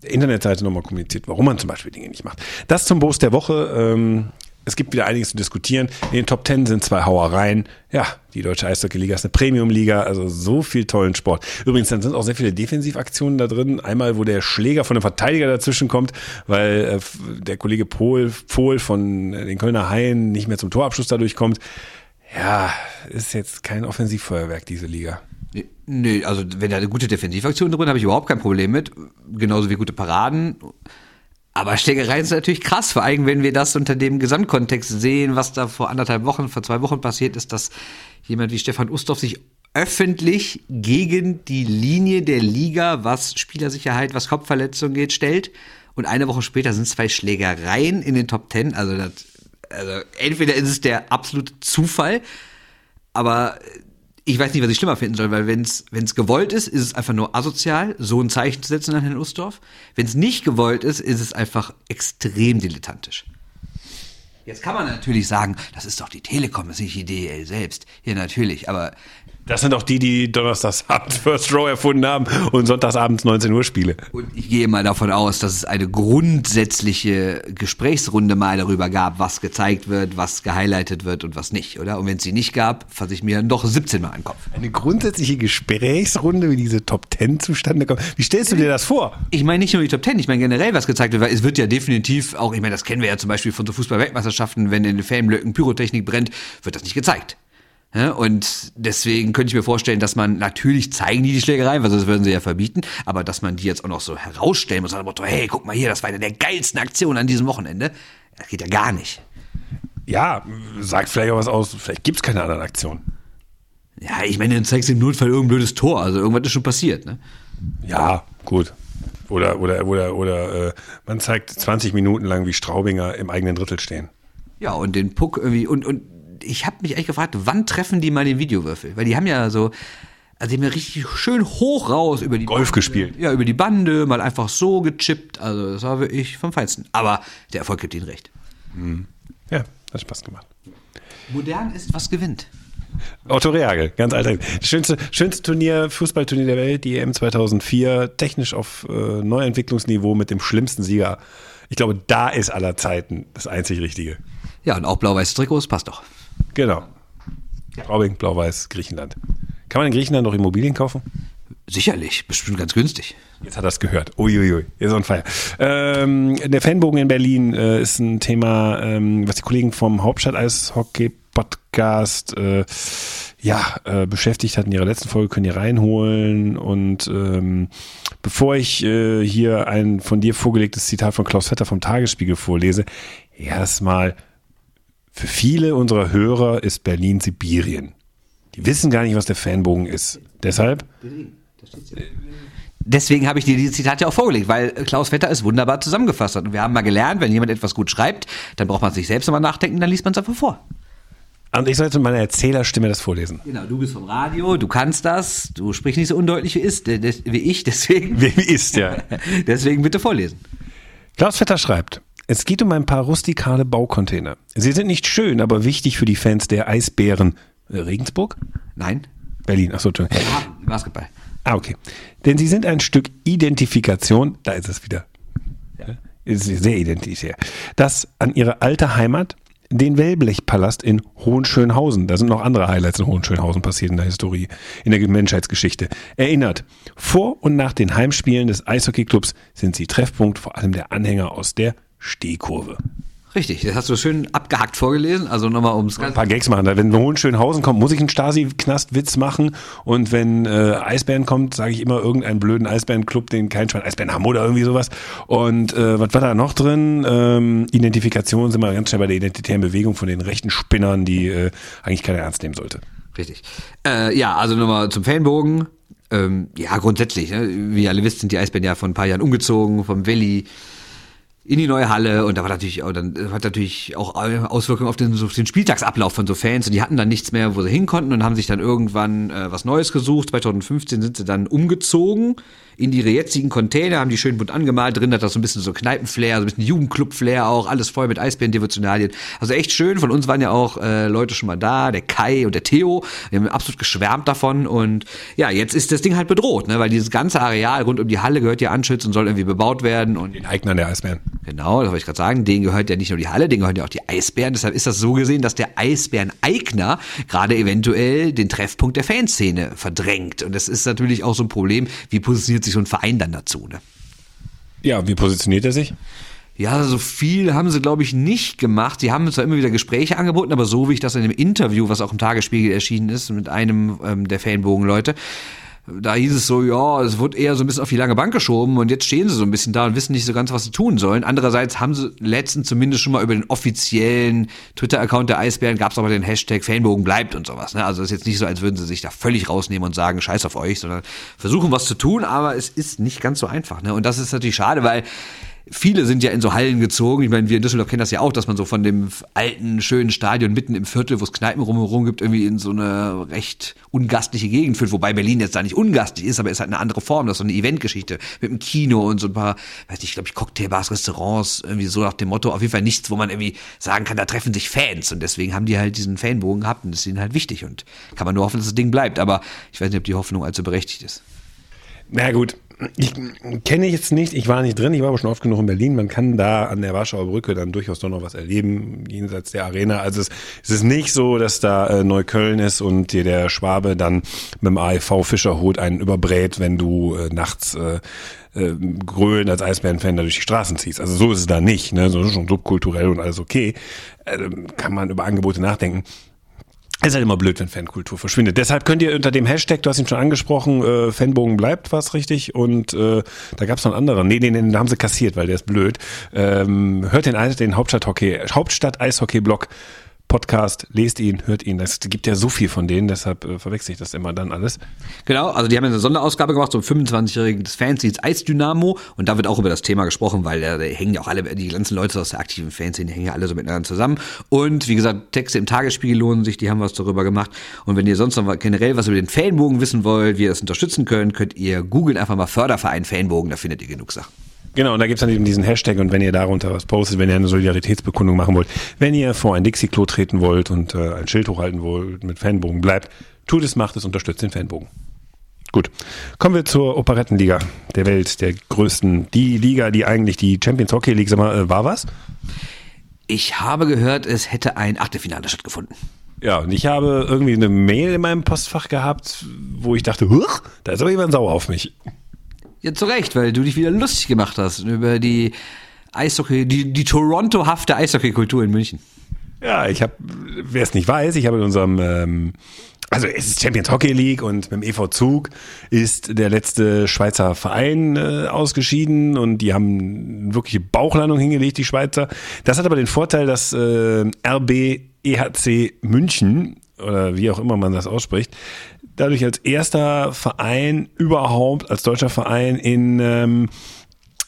Speaker 2: der Internetseite nochmal kommuniziert, warum man zum Beispiel Dinge nicht macht. Das zum Boos der Woche. Ähm, es gibt wieder einiges zu diskutieren. In den Top Ten sind zwei Hauereien. Ja, die deutsche Eishockey-Liga ist eine Premium-Liga, also so viel tollen Sport. Übrigens, dann sind auch sehr viele Defensivaktionen da drin. Einmal, wo der Schläger von einem Verteidiger dazwischen kommt, weil äh, der Kollege Pohl, Pohl von den Kölner Haien nicht mehr zum Torabschluss dadurch kommt. Ja, ist jetzt kein Offensivfeuerwerk, diese Liga.
Speaker 3: Nee, also wenn da eine gute Defensivaktion drin, habe ich überhaupt kein Problem mit. Genauso wie gute Paraden. Aber Schlägereien sind natürlich krass, vor allem wenn wir das unter dem Gesamtkontext sehen, was da vor anderthalb Wochen, vor zwei Wochen passiert ist, dass jemand wie Stefan Ustorf sich öffentlich gegen die Linie der Liga, was Spielersicherheit, was Kopfverletzungen geht, stellt. Und eine Woche später sind zwei Schlägereien in den Top Ten. Also, das, also entweder ist es der absolute Zufall, aber ich weiß nicht, was ich schlimmer finden soll, weil wenn es gewollt ist, ist es einfach nur asozial, so ein Zeichen zu setzen an Herrn Ustorf. Wenn es nicht gewollt ist, ist es einfach extrem dilettantisch. Jetzt kann man natürlich sagen, das ist doch die Telekom, das ist nicht die DEL selbst. Ja, natürlich, aber
Speaker 2: das sind auch die, die Donnerstagsabend (laughs) First Row erfunden haben und sonntagsabends 19 Uhr Spiele.
Speaker 3: Und ich gehe mal davon aus, dass es eine grundsätzliche Gesprächsrunde mal darüber gab, was gezeigt wird, was gehighlightet wird und was nicht, oder? Und wenn es sie nicht gab, fasse ich mir doch 17 Mal an den Kopf.
Speaker 2: Eine grundsätzliche Gesprächsrunde, wie diese Top 10 zustande kommt. Wie stellst du dir das vor?
Speaker 3: Ich meine nicht nur die Top 10, ich meine generell, was gezeigt wird, weil es wird ja definitiv auch, ich meine, das kennen wir ja zum Beispiel von so Fußball-Weltmeisterschaften, wenn in den Fanblöcken Pyrotechnik brennt, wird das nicht gezeigt. Und deswegen könnte ich mir vorstellen, dass man natürlich zeigen die die Schlägereien, weil sonst würden sie ja verbieten, aber dass man die jetzt auch noch so herausstellen muss, Motto, hey, guck mal hier, das war eine der geilsten Aktionen an diesem Wochenende. Das geht ja gar nicht.
Speaker 2: Ja, sagt vielleicht auch was aus, vielleicht gibt es keine anderen Aktionen.
Speaker 3: Ja, ich meine, dann zeigst du im Notfall irgendein blödes Tor, also irgendwas ist schon passiert, ne?
Speaker 2: Ja, gut. Oder, oder, oder, oder äh, man zeigt 20 Minuten lang, wie Straubinger im eigenen Drittel stehen.
Speaker 3: Ja, und den Puck irgendwie, und, und ich habe mich echt gefragt, wann treffen die mal den Videowürfel? Weil die haben ja so, also die haben ja richtig schön hoch raus über die
Speaker 2: Golf
Speaker 3: Bande,
Speaker 2: gespielt.
Speaker 3: Ja, über die Bande, mal einfach so gechippt. Also das war wirklich vom Feinsten. Aber der Erfolg gibt ihnen recht.
Speaker 2: Mhm. Ja, hat Spaß gemacht.
Speaker 3: Modern ist, was gewinnt.
Speaker 2: Otto Reagel, ganz alter. Schönste, schönste Turnier, Fußballturnier der Welt, die EM 2004, technisch auf äh, Neuentwicklungsniveau mit dem schlimmsten Sieger. Ich glaube, da ist aller Zeiten das einzig Richtige.
Speaker 3: Ja, und auch blau-weiße Trikots, passt doch.
Speaker 2: Genau. Straubing, Blau-Weiß, Griechenland. Kann man in Griechenland noch Immobilien kaufen?
Speaker 3: Sicherlich, bestimmt ganz günstig.
Speaker 2: Jetzt hat er es gehört. Uiuiui, ist on fire. Ähm, der Fanbogen in Berlin äh, ist ein Thema, ähm, was die Kollegen vom Hauptstadt-Eishockey-Podcast äh, ja, äh, beschäftigt hat in ihrer letzten Folge, können ihr reinholen. Und ähm, bevor ich äh, hier ein von dir vorgelegtes Zitat von Klaus Vetter vom Tagesspiegel vorlese, erstmal für viele unserer Hörer ist Berlin Sibirien. Die wissen gar nicht, was der Fanbogen ist. Deshalb.
Speaker 3: Deswegen habe ich dir dieses Zitat ja auch vorgelegt, weil Klaus Vetter es wunderbar zusammengefasst hat. Und wir haben mal gelernt, wenn jemand etwas gut schreibt, dann braucht man sich selbst nochmal nachdenken, dann liest man es einfach vor.
Speaker 2: Und ich sollte meiner Erzählerstimme das vorlesen.
Speaker 3: Genau, du bist vom Radio, du kannst das, du sprichst nicht so undeutlich wie, ist, wie ich, deswegen.
Speaker 2: Wie ist, ja. (laughs)
Speaker 3: deswegen bitte vorlesen.
Speaker 2: Klaus Vetter schreibt, es geht um ein paar rustikale Baucontainer. Sie sind nicht schön, aber wichtig für die Fans der Eisbären. Äh, Regensburg?
Speaker 3: Nein.
Speaker 2: Berlin, achso, Entschuldigung.
Speaker 3: Ja, Basketball.
Speaker 2: Ah, okay. Denn sie sind ein Stück Identifikation, da ist es wieder. Ja. Ist sehr identitär. Das an ihre alte Heimat, den Wellblechpalast in Hohenschönhausen, da sind noch andere Highlights in Hohenschönhausen passiert in der Historie, in der Menschheitsgeschichte, erinnert. Vor und nach den Heimspielen des Eishockeyclubs sind sie Treffpunkt vor allem der Anhänger aus der Stehkurve.
Speaker 3: Richtig, das hast du schön abgehackt vorgelesen. Also nochmal ums
Speaker 2: Ein paar Gags machen. Wenn Hohenschönhausen kommt, muss ich einen Stasi-Knast-Witz machen. Und wenn äh, Eisbären kommt, sage ich immer irgendeinen blöden Eisbärenclub, den kein Schwein Eisbären haben oder irgendwie sowas. Und äh, was war da noch drin? Ähm, Identifikation sind wir ganz schnell bei der identitären Bewegung von den rechten Spinnern, die äh, eigentlich keiner ernst nehmen sollte.
Speaker 3: Richtig. Äh, ja, also nochmal zum Fanbogen. Ähm, ja, grundsätzlich, ne? wie ihr alle wisst, sind die Eisbären ja vor ein paar Jahren umgezogen vom Valley in die neue Halle und da war natürlich auch dann hat natürlich auch Auswirkungen auf den, auf den Spieltagsablauf von so Fans und die hatten dann nichts mehr, wo sie hin konnten und haben sich dann irgendwann äh, was Neues gesucht. 2015 sind sie dann umgezogen in ihre jetzigen Container, haben die schön bunt angemalt. Drin hat das so ein bisschen so Kneipenflair, so ein bisschen Jugendclub-Flair auch, alles voll mit Eisbären-Devotionalien. Also echt schön. Von uns waren ja auch äh, Leute schon mal da, der Kai und der Theo. Wir haben absolut geschwärmt davon. Und ja, jetzt ist das Ding halt bedroht, ne? weil dieses ganze Areal rund um die Halle gehört ja Anschütz und soll irgendwie bebaut werden. Und
Speaker 2: Den Eignern der Eisbären.
Speaker 3: Genau, das wollte ich gerade sagen. Denen gehört ja nicht nur die Halle, denen gehören ja auch die Eisbären. Deshalb ist das so gesehen, dass der Eisbären-Eigner gerade eventuell den Treffpunkt der Fanszene verdrängt. Und das ist natürlich auch so ein Problem. Wie positioniert sich so ein Verein dann dazu? Ne?
Speaker 2: Ja, wie positioniert er sich?
Speaker 3: Ja, so viel haben sie, glaube ich, nicht gemacht. Sie haben zwar immer wieder Gespräche angeboten, aber so wie ich das in dem Interview, was auch im Tagesspiegel erschienen ist, mit einem ähm, der Fanbogen-Leute, da hieß es so, ja, es wird eher so ein bisschen auf die lange Bank geschoben und jetzt stehen sie so ein bisschen da und wissen nicht so ganz, was sie tun sollen. Andererseits haben sie letztens zumindest schon mal über den offiziellen Twitter-Account der Eisbären gab es aber den Hashtag Fanbogen bleibt und sowas. Ne? Also es ist jetzt nicht so, als würden sie sich da völlig rausnehmen und sagen, scheiß auf euch, sondern versuchen was zu tun, aber es ist nicht ganz so einfach. Ne? Und das ist natürlich schade, weil viele sind ja in so Hallen gezogen. Ich meine, wir in Düsseldorf kennen das ja auch, dass man so von dem alten, schönen Stadion mitten im Viertel, wo es Kneipen rumherum gibt, irgendwie in so eine recht ungastliche Gegend führt. Wobei Berlin jetzt da nicht ungastlich ist, aber es hat eine andere Form. Das ist so eine Eventgeschichte mit einem Kino und so ein paar, weiß nicht, glaube ich, Cocktailbars, Restaurants, irgendwie so nach dem Motto. Auf jeden Fall nichts, wo man irgendwie sagen kann, da treffen sich Fans. Und deswegen haben die halt diesen Fanbogen gehabt und das ist ihnen halt wichtig. Und kann man nur hoffen, dass das Ding bleibt. Aber ich weiß nicht, ob die Hoffnung allzu berechtigt ist.
Speaker 2: Na gut, ich kenne jetzt nicht, ich war nicht drin, ich war aber schon oft genug in Berlin. Man kann da an der Warschauer Brücke dann durchaus doch noch was erleben, jenseits der Arena. Also es, es ist nicht so, dass da äh, Neukölln ist und dir der Schwabe dann mit dem AIV Fischerhut einen überbrät, wenn du äh, nachts äh, äh, grölen als Eisbärenfan da durch die Straßen ziehst. Also so ist es da nicht, ne? So ist schon subkulturell und alles okay. Äh, kann man über Angebote nachdenken. Es ist halt immer blöd, wenn Fankultur verschwindet. Deshalb könnt ihr unter dem Hashtag, du hast ihn schon angesprochen, äh, Fanbogen bleibt was richtig und äh, da gab es noch einen anderen. Nee, nee, nee, den haben sie kassiert, weil der ist blöd. Ähm, hört den, den Hauptstadt-Hockey, Hauptstadt-Eishockey-Blog Podcast, lest ihn, hört ihn. Es gibt ja so viel von denen, deshalb äh, verwechsel ich das immer dann alles.
Speaker 3: Genau, also die haben eine Sonderausgabe gemacht zum 25-jährigen des Fanzines Eisdynamo und da wird auch über das Thema gesprochen, weil da, da hängen ja auch alle, die ganzen Leute aus der aktiven Fanszene, die hängen ja alle so miteinander zusammen. Und wie gesagt, Texte im Tagesspiegel lohnen sich, die haben was darüber gemacht. Und wenn ihr sonst noch generell was über den Fanbogen wissen wollt, wie ihr das unterstützen könnt, könnt ihr googeln einfach mal Förderverein Fanbogen, da findet ihr genug Sachen.
Speaker 2: Genau, und da gibt's dann eben diesen Hashtag und wenn ihr darunter was postet, wenn ihr eine Solidaritätsbekundung machen wollt, wenn ihr vor ein Dixie-Klo treten wollt und äh, ein Schild hochhalten wollt mit Fanbogen, bleibt, tut es, macht es, unterstützt den Fanbogen. Gut, kommen wir zur Operettenliga der Welt, der größten, die Liga, die eigentlich die Champions Hockey League, sag mal, äh, war was?
Speaker 3: Ich habe gehört, es hätte ein Achtelfinale stattgefunden.
Speaker 2: Ja, und ich habe irgendwie eine Mail in meinem Postfach gehabt, wo ich dachte, da ist aber jemand sauer auf mich.
Speaker 3: Ja, zu Recht, weil du dich wieder lustig gemacht hast über die Eishockey, die, die Toronto-hafte Eishockey-Kultur in München.
Speaker 2: Ja, ich habe, wer es nicht weiß, ich habe in unserem, ähm, also es ist Champions Hockey League und mit dem EV Zug ist der letzte Schweizer Verein äh, ausgeschieden und die haben wirkliche Bauchlandung hingelegt, die Schweizer. Das hat aber den Vorteil, dass äh, RB EHC München oder wie auch immer man das ausspricht, dadurch als erster Verein überhaupt, als deutscher Verein in ähm,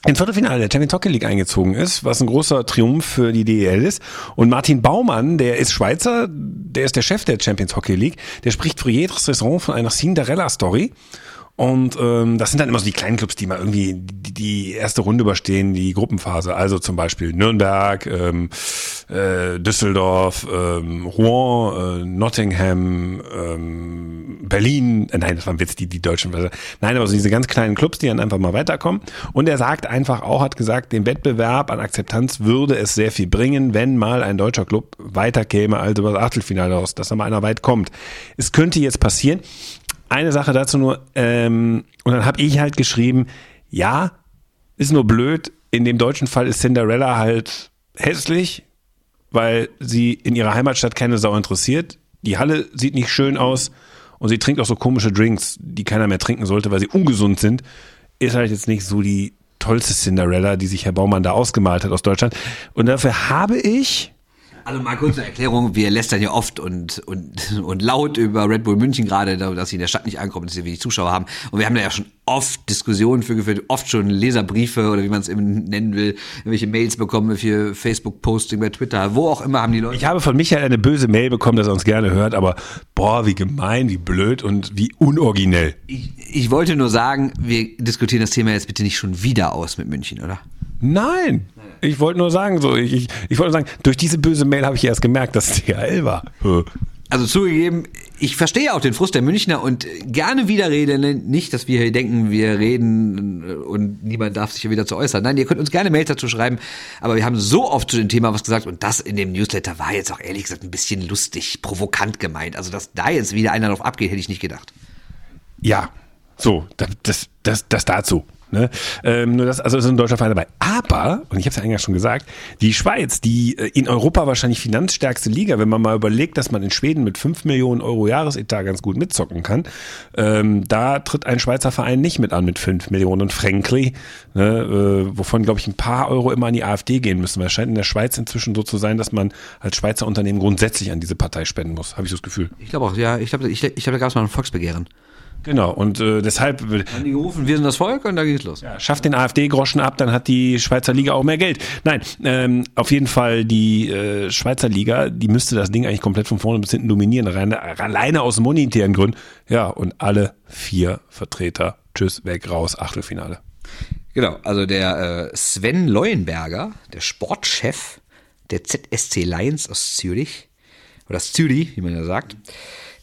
Speaker 2: ins Viertelfinale der Champions Hockey League eingezogen ist, was ein großer Triumph für die DEL ist. Und Martin Baumann, der ist Schweizer, der ist der Chef der Champions Hockey League, der spricht für jedes Saison von einer Cinderella-Story. Und ähm, das sind dann immer so die kleinen Clubs, die mal irgendwie die, die erste Runde überstehen, die Gruppenphase. Also zum Beispiel Nürnberg, ähm, äh, Düsseldorf, ähm, Rouen, äh, Nottingham, ähm, Berlin, äh, nein, das waren jetzt die, die deutschen, nein, aber so diese ganz kleinen Clubs, die dann einfach mal weiterkommen. Und er sagt einfach auch, hat gesagt, dem Wettbewerb an Akzeptanz würde es sehr viel bringen, wenn mal ein deutscher Club weiterkäme, also über das Achtelfinale raus, dass da mal einer weit kommt. Es könnte jetzt passieren. Eine Sache dazu nur, ähm, und dann habe ich halt geschrieben, ja, ist nur blöd, in dem deutschen Fall ist Cinderella halt hässlich, weil sie in ihrer Heimatstadt keine Sau interessiert. Die Halle sieht nicht schön aus und sie trinkt auch so komische Drinks, die keiner mehr trinken sollte, weil sie ungesund sind. Ist halt jetzt nicht so die tollste Cinderella, die sich Herr Baumann da ausgemalt hat aus Deutschland. Und dafür habe ich
Speaker 3: also mal kurz eine Erklärung, wir lästern ja oft und, und, und laut über Red Bull München gerade, dass sie in der Stadt nicht ankommen, dass sie wenig Zuschauer haben. Und wir haben da ja schon oft Diskussionen für geführt, oft schon Leserbriefe oder wie man es eben nennen will, welche Mails bekommen wir für Facebook-Posting bei Twitter, wo auch immer haben die Leute.
Speaker 2: Ich habe von Michael eine böse Mail bekommen, dass er uns gerne hört, aber boah, wie gemein, wie blöd und wie unoriginell.
Speaker 3: Ich, ich wollte nur sagen, wir diskutieren das Thema jetzt bitte nicht schon wieder aus mit München, oder?
Speaker 2: Nein. Ich wollte nur sagen, so, ich, ich, ich wollte sagen, durch diese böse Mail habe ich erst gemerkt, dass es DHL war.
Speaker 3: Also zugegeben, ich verstehe auch den Frust der Münchner und gerne widerrede. Ne? Nicht, dass wir hier denken, wir reden und niemand darf sich hier wieder zu äußern. Nein, ihr könnt uns gerne Mails dazu schreiben, aber wir haben so oft zu dem Thema was gesagt und das in dem Newsletter war jetzt auch ehrlich gesagt ein bisschen lustig, provokant gemeint. Also, dass da jetzt wieder einer drauf abgeht, hätte ich nicht gedacht.
Speaker 2: Ja, so, das, das, das, das dazu. Ne? Ähm, nur das, also ist ein deutscher Verein dabei. Aber, und ich habe es ja eigentlich schon gesagt, die Schweiz, die äh, in Europa wahrscheinlich finanzstärkste Liga, wenn man mal überlegt, dass man in Schweden mit 5 Millionen Euro Jahresetat ganz gut mitzocken kann, ähm, da tritt ein Schweizer Verein nicht mit an mit 5 Millionen. Und Frankly, ne, äh, wovon, glaube ich, ein paar Euro immer an die AfD gehen müssen, weil es scheint in der Schweiz inzwischen so zu sein, dass man als Schweizer Unternehmen grundsätzlich an diese Partei spenden muss, habe ich das Gefühl.
Speaker 3: Ich glaube auch, ja, ich glaube, ich glaub, da gab es mal ein Volksbegehren.
Speaker 2: Genau, und äh, deshalb.
Speaker 3: Haben die gerufen, wir sind das Volk und da geht's los.
Speaker 2: Ja, schafft den AfD-Groschen ab, dann hat die Schweizer Liga auch mehr Geld. Nein, ähm, auf jeden Fall die äh, Schweizer Liga, die müsste das Ding eigentlich komplett von vorne bis hinten dominieren, rein, alleine aus monetären Gründen. Ja, und alle vier Vertreter, tschüss, weg, raus, Achtelfinale.
Speaker 3: Genau, also der äh, Sven Leuenberger, der Sportchef der ZSC Lions aus Zürich, oder Zürich, wie man ja sagt,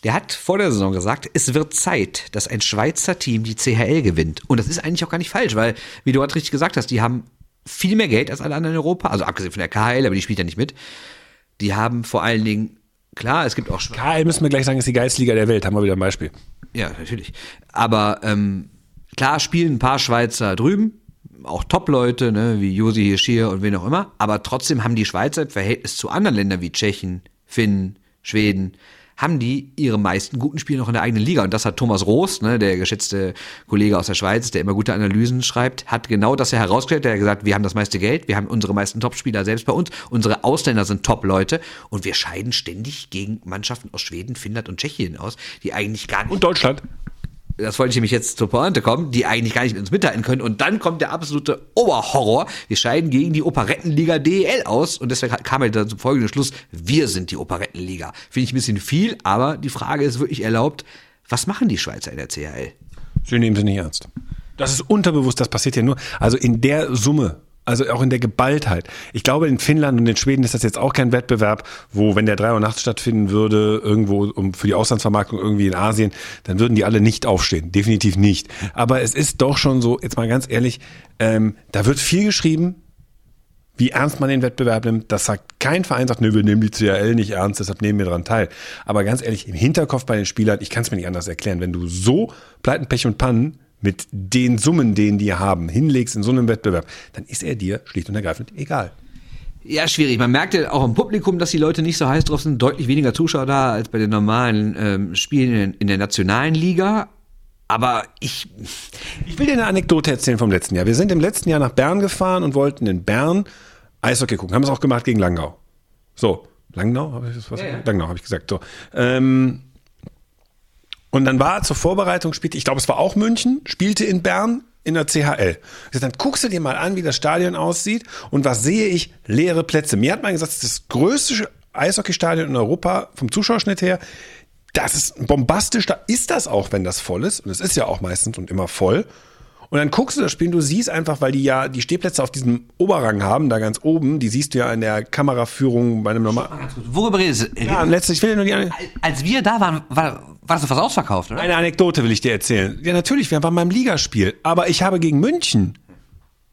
Speaker 3: der hat vor der Saison gesagt, es wird Zeit, dass ein Schweizer Team die CHL gewinnt. Und das ist eigentlich auch gar nicht falsch, weil, wie du gerade richtig gesagt hast, die haben viel mehr Geld als alle anderen in Europa, also abgesehen von der KHL, aber die spielt ja nicht mit. Die haben vor allen Dingen, klar, es gibt auch
Speaker 2: Schweizer. KHL müssen wir gleich sagen, ist die Geistliga der Welt, haben wir wieder ein Beispiel.
Speaker 3: Ja, natürlich. Aber ähm, klar spielen ein paar Schweizer drüben, auch Top-Leute, ne, wie Josi Hirschir und wen auch immer, aber trotzdem haben die Schweizer im Verhältnis zu anderen Ländern wie Tschechien, Finnen, Schweden, haben die ihre meisten guten Spiele noch in der eigenen Liga. Und das hat Thomas Roos, ne, der geschätzte Kollege aus der Schweiz, der immer gute Analysen schreibt, hat genau das ja herausgestellt. Der hat gesagt, wir haben das meiste Geld, wir haben unsere meisten Topspieler selbst bei uns, unsere Ausländer sind Top-Leute und wir scheiden ständig gegen Mannschaften aus Schweden, Finnland und Tschechien aus, die eigentlich gar nicht.
Speaker 2: Und Deutschland
Speaker 3: das wollte ich nämlich jetzt zur Pointe kommen, die eigentlich gar nicht mit uns mithalten können. Und dann kommt der absolute Oberhorror. Wir scheiden gegen die Operettenliga DEL aus. Und deswegen kam er dann zum folgenden Schluss, wir sind die Operettenliga. Finde ich ein bisschen viel, aber die Frage ist wirklich erlaubt, was machen die Schweizer in der CHL?
Speaker 2: Sie nehmen sie nicht ernst. Das ist unterbewusst, das passiert ja nur. Also in der Summe also auch in der Geballtheit. Ich glaube, in Finnland und in Schweden ist das jetzt auch kein Wettbewerb, wo, wenn der drei Uhr nachts stattfinden würde, irgendwo um für die Auslandsvermarktung irgendwie in Asien, dann würden die alle nicht aufstehen. Definitiv nicht. Aber es ist doch schon so, jetzt mal ganz ehrlich, ähm, da wird viel geschrieben, wie ernst man den Wettbewerb nimmt. Das sagt kein Verein, sagt, nö, wir nehmen die CRL nicht ernst, deshalb nehmen wir daran teil. Aber ganz ehrlich, im Hinterkopf bei den Spielern, ich kann es mir nicht anders erklären, wenn du so Pleiten, Pech und Pannen mit den Summen, den die haben, hinlegst in so einem Wettbewerb, dann ist er dir schlicht und ergreifend egal.
Speaker 3: Ja, schwierig. Man merkt ja auch im Publikum, dass die Leute nicht so heiß drauf sind. Deutlich weniger Zuschauer da als bei den normalen ähm, Spielen in, in der nationalen Liga. Aber ich.
Speaker 2: Ich will dir eine Anekdote erzählen vom letzten Jahr. Wir sind im letzten Jahr nach Bern gefahren und wollten in Bern Eishockey gucken. Haben es auch gemacht gegen Langau. So. Langnau, habe ich das was? Ja, ja. Langnau, habe ich gesagt. So. Ähm, und dann war zur Vorbereitung, spielte, ich glaube, es war auch München, spielte in Bern in der CHL. Ich dann guckst du dir mal an, wie das Stadion aussieht und was sehe ich? Leere Plätze. Mir hat man gesagt, das ist das größte Eishockeystadion in Europa vom Zuschauerschnitt her. Das ist bombastisch, da ist das auch, wenn das voll ist. Und es ist ja auch meistens und immer voll. Und dann guckst du das Spiel und du siehst einfach, weil die ja die Stehplätze auf diesem Oberrang haben, da ganz oben, die siehst du ja in der Kameraführung bei einem normalen.
Speaker 3: Worüber redest du?
Speaker 2: Ja, letztlich will ich nur die eine,
Speaker 3: Als wir da waren, war, war das fast ausverkauft, oder?
Speaker 2: eine Anekdote will ich dir erzählen. Ja, natürlich, wir waren beim Ligaspiel, aber ich habe gegen München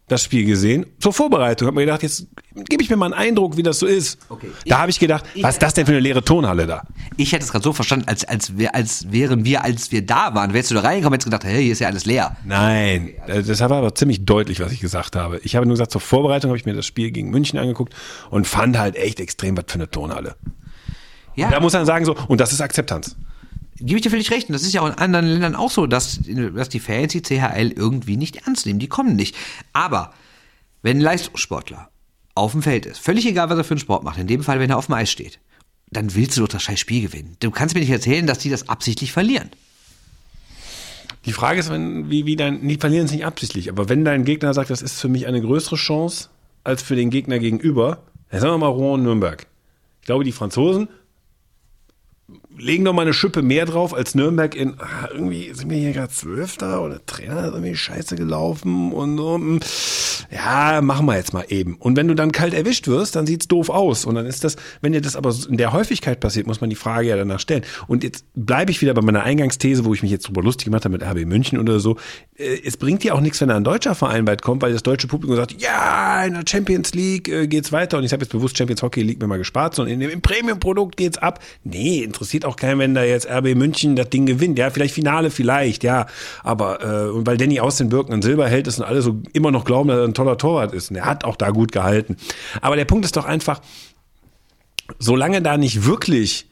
Speaker 2: das Spiel gesehen zur Vorbereitung. Hab mir gedacht, jetzt gebe ich mir mal einen Eindruck, wie das so ist.
Speaker 3: Okay.
Speaker 2: Da habe ich gedacht,
Speaker 3: Ich-
Speaker 2: was ist das denn für eine leere Tonhalle da?
Speaker 3: Ich hätte es gerade so verstanden, als, als, wär, als wären wir, als wir da waren, wärst du da reingekommen, hättest gedacht, hey, hier ist ja alles leer.
Speaker 2: Nein, äh, das war aber ziemlich deutlich, was ich gesagt habe. Ich habe nur gesagt, zur Vorbereitung habe ich mir das Spiel gegen München angeguckt und fand halt echt extrem was für eine Tonhalle.
Speaker 3: Ja,
Speaker 2: Da muss man sagen so, und das ist Akzeptanz.
Speaker 3: Gebe ich dir völlig recht. Und das ist ja auch in anderen Ländern auch so, dass, dass die Fans die CHL irgendwie nicht ernst nehmen. Die kommen nicht. Aber wenn ein Leistungssportler auf dem Feld ist, völlig egal, was er für einen Sport macht, in dem Fall, wenn er auf dem Eis steht, dann willst du doch das scheiß Spiel gewinnen. Du kannst mir nicht erzählen, dass die das absichtlich verlieren.
Speaker 2: Die Frage ist, wenn, wie, wie dein, die verlieren es nicht absichtlich, aber wenn dein Gegner sagt, das ist für mich eine größere Chance als für den Gegner gegenüber, dann sagen wir mal Rouen Nürnberg. Ich glaube, die Franzosen legen noch mal eine Schippe mehr drauf als Nürnberg in, ah, irgendwie sind wir hier gerade Zwölfter oder der Trainer ist irgendwie scheiße gelaufen und so. hm, Ja, machen wir jetzt mal eben. Und wenn du dann kalt erwischt wirst, dann sieht's doof aus. Und dann ist das, wenn dir das aber in der Häufigkeit passiert, muss man die Frage ja danach stellen. Und jetzt bleibe ich wieder bei meiner Eingangsthese, wo ich mich jetzt drüber lustig gemacht habe mit RB München oder so. Äh, Es bringt dir auch nichts, wenn da ein deutscher Verein weit kommt, weil das deutsche Publikum sagt, ja, in der Champions League äh, geht's weiter. Und ich habe jetzt bewusst Champions Hockey League mir mal gespart, sondern in dem Premium-Produkt geht's ab. Nee, interessiert auch keinen, wenn da jetzt RB München das Ding gewinnt. Ja, vielleicht Finale, vielleicht, ja. Aber äh, und weil Danny aus den Birken ein Silberheld ist und alle so immer noch glauben, dass er ein toller Torwart ist. Und er hat auch da gut gehalten. Aber der Punkt ist doch einfach, solange da nicht wirklich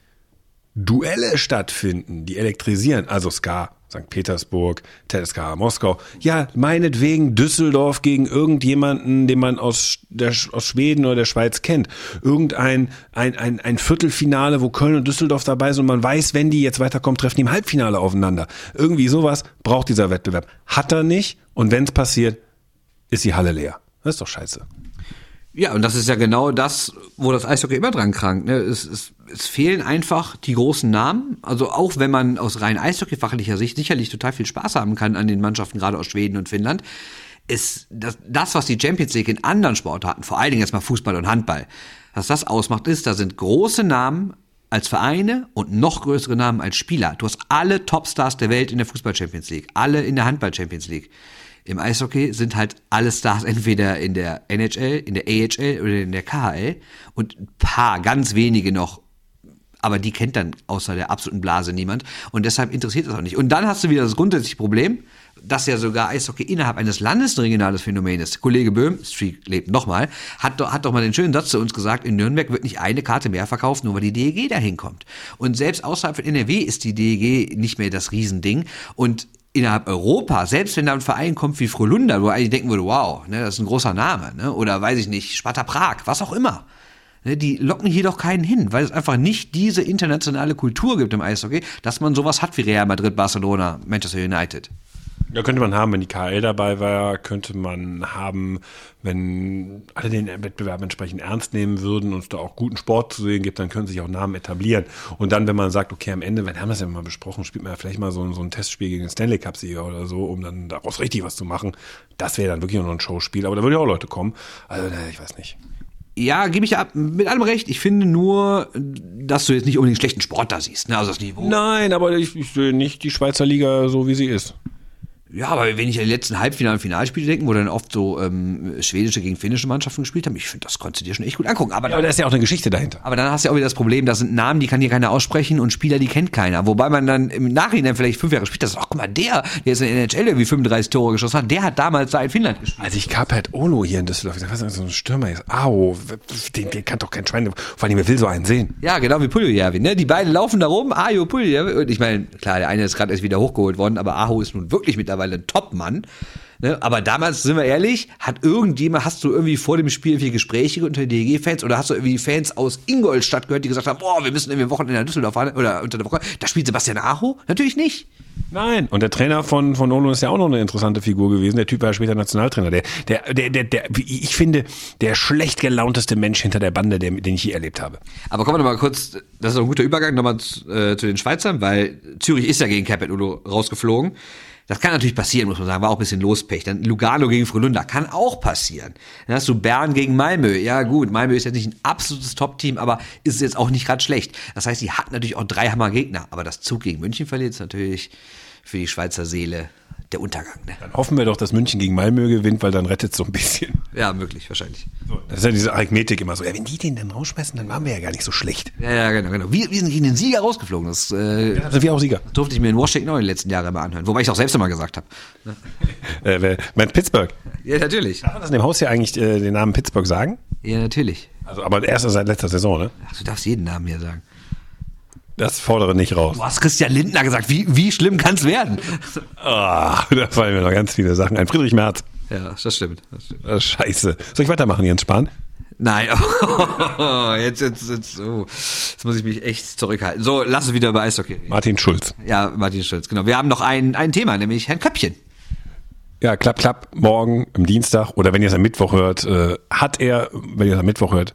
Speaker 2: Duelle stattfinden, die elektrisieren, also Ska, St. Petersburg, TSK Moskau, ja, meinetwegen Düsseldorf gegen irgendjemanden, den man aus, der, aus Schweden oder der Schweiz kennt. Irgendein ein, ein, ein Viertelfinale, wo Köln und Düsseldorf dabei sind und man weiß, wenn die jetzt weiterkommen, treffen die im Halbfinale aufeinander. Irgendwie sowas braucht dieser Wettbewerb. Hat er nicht und wenn es passiert, ist die Halle leer. Das ist doch scheiße.
Speaker 3: Ja, und das ist ja genau das, wo das Eishockey immer dran krankt. Ne? Es, es, es fehlen einfach die großen Namen. Also auch wenn man aus rein eishockeyfachlicher Sicht sicherlich total viel Spaß haben kann an den Mannschaften, gerade aus Schweden und Finnland, ist das, das, was die Champions League in anderen Sportarten, vor allen Dingen jetzt mal Fußball und Handball, was das ausmacht, ist, da sind große Namen als Vereine und noch größere Namen als Spieler. Du hast alle Topstars der Welt in der Fußball Champions League, alle in der Handball Champions League. Im Eishockey sind halt alle Stars entweder in der NHL, in der AHL oder in der KHL und ein paar, ganz wenige noch. Aber die kennt dann außer der absoluten Blase niemand. Und deshalb interessiert das auch nicht. Und dann hast du wieder das grundsätzliche Problem, dass ja sogar Eishockey innerhalb eines Landes ein regionales Phänomen ist. Kollege Böhm, Streak lebt nochmal, hat, doch- hat doch mal den schönen Satz zu uns gesagt, in Nürnberg wird nicht eine Karte mehr verkauft, nur weil die DEG da hinkommt. Und selbst außerhalb von NRW ist die DEG nicht mehr das Riesending. Und innerhalb Europa, selbst wenn da ein Verein kommt wie Frölunda, wo eigentlich denken würde, wow, ne, das ist ein großer Name, ne? oder weiß ich nicht, Sparta Prag, was auch immer. Ne, Die locken hier doch keinen hin, weil es einfach nicht diese internationale Kultur gibt im Eishockey, dass man sowas hat wie Real Madrid, Barcelona, Manchester United.
Speaker 2: Ja, könnte man haben, wenn die KL dabei war, könnte man haben, wenn alle den Wettbewerb entsprechend ernst nehmen würden und es da auch guten Sport zu sehen gibt, dann können sich auch Namen etablieren. Und dann, wenn man sagt, okay, am Ende, wir haben das ja mal besprochen, spielt man ja vielleicht mal so, so ein Testspiel gegen den Stanley Cup-Sieger oder so, um dann daraus richtig was zu machen. Das wäre dann wirklich nur ein Showspiel, aber da würden ja auch Leute kommen. Also, na, ich weiß nicht.
Speaker 3: Ja, gebe ich ab, mit allem recht. Ich finde nur, dass du jetzt nicht unbedingt schlechten Sport da siehst, ne? also das Niveau.
Speaker 2: Nein, aber ich, ich sehe nicht die Schweizer Liga so, wie sie ist.
Speaker 3: Ja, aber wenn ich an die letzten Halbfinale- und Finalspiele denke, wo dann oft so ähm, schwedische gegen finnische Mannschaften gespielt haben, ich finde, das konntest du dir schon echt gut angucken. Aber,
Speaker 2: Ja, aber da ist ja auch eine Geschichte dahinter.
Speaker 3: aber dann hast du ja auch wieder das Problem, da sind Namen, die kann hier keiner aussprechen und Spieler, die kennt keiner. Wobei man dann im Nachhinein vielleicht fünf Jahre später sagt, ach guck mal, der, der ist in der NHL irgendwie 35 Tore geschossen hat, der hat damals da in Finnland gespielt.
Speaker 2: Als ich Carpet Olo hier in Düsseldorf, ich was ist so ein Stürmer ist. Au, den, den kann doch kein Schwein, vor allem, wer will so einen sehen?
Speaker 3: Ja, genau wie Puljujärvi, ne? Die beiden laufen da rum, Ajo Puljujärvi. Und ich meine, klar, der eine ist gerade erst wieder hochgeholt worden, aber Aho ist nun wirklich mittlerweile ein Top-Mann. Ne? Aber damals, sind wir ehrlich, hat irgendjemand, hast du irgendwie vor dem Spiel irgendwie Gespräche unter DEG-Fans oder hast du irgendwie Fans aus Ingolstadt gehört, die gesagt haben, boah, wir müssen irgendwie Wochenende nach Düsseldorf fahren oder unter der Woche. Da spielt Sebastian Aho? Natürlich nicht.
Speaker 2: Nein. Und der Trainer von, von Olo ist ja auch noch eine interessante Figur gewesen. Der Typ war ja später Nationaltrainer. Der, der, der, der, der, ich finde, der schlecht gelaunteste Mensch hinter der Bande, der, den ich je erlebt habe.
Speaker 3: Aber kommen wir noch mal kurz, das ist ein guter Übergang nochmal zu, äh, zu den Schweizern, weil Zürich ist ja gegen Capet Udo rausgeflogen. Das kann natürlich passieren, muss man sagen. War auch ein bisschen Lospech. Dann Lugano gegen Frölunda kann auch passieren. Dann hast du Bern gegen Malmö. Ja gut, Malmö ist jetzt nicht ein absolutes Top-Team, aber ist jetzt auch nicht gerade schlecht. Das heißt, sie hat natürlich auch drei Hammer-Gegner. Aber das Zug gegen München verliert ist natürlich für die Schweizer Seele der Untergang. Ne?
Speaker 2: Dann hoffen wir doch, dass München gegen Malmö gewinnt, weil dann rettet es so ein bisschen.
Speaker 3: Ja, möglich, wahrscheinlich.
Speaker 2: So, das ist ja diese Arithmetik immer so. Ja, wenn die den dann rausschmeißen, dann waren wir ja gar nicht so schlecht.
Speaker 3: Ja, ja, genau, genau. Wir, wir sind gegen den Sieger rausgeflogen. Das, äh,
Speaker 2: Ja, sind wir auch Sieger.
Speaker 3: durfte ich mir in Washington auch in den letzten Jahren immer anhören. Wobei ich es auch selbst immer gesagt habe. (laughs)
Speaker 2: Äh, wer- mein Pittsburgh.
Speaker 3: Ja, natürlich.
Speaker 2: Darf man das in dem Haus hier eigentlich äh, den Namen Pittsburgh sagen?
Speaker 3: Ja, natürlich.
Speaker 2: Also, aber erst seit letzter Saison, ne?
Speaker 3: Ach, du darfst jeden Namen hier sagen.
Speaker 2: Das fordere nicht raus.
Speaker 3: Du hast Christian Lindner gesagt. Wie, wie schlimm kann es werden?
Speaker 2: Ah, da fallen mir noch ganz viele Sachen ein. Friedrich Merz.
Speaker 3: Ja, das stimmt. Das stimmt.
Speaker 2: Ah, Scheiße. Soll ich weitermachen, Jens Spahn?
Speaker 3: Nein, (laughs) jetzt, jetzt, jetzt, oh. jetzt muss ich mich echt zurückhalten. So, lass uns wieder über Eishockey reden.
Speaker 2: Martin Schulz.
Speaker 3: Ja, Martin Schulz, genau. Wir haben noch ein, ein Thema, nämlich Herrn Köppchen.
Speaker 2: Ja, klapp, klapp, morgen, am Dienstag oder wenn ihr es am Mittwoch hört, äh, hat er, wenn ihr es am Mittwoch hört,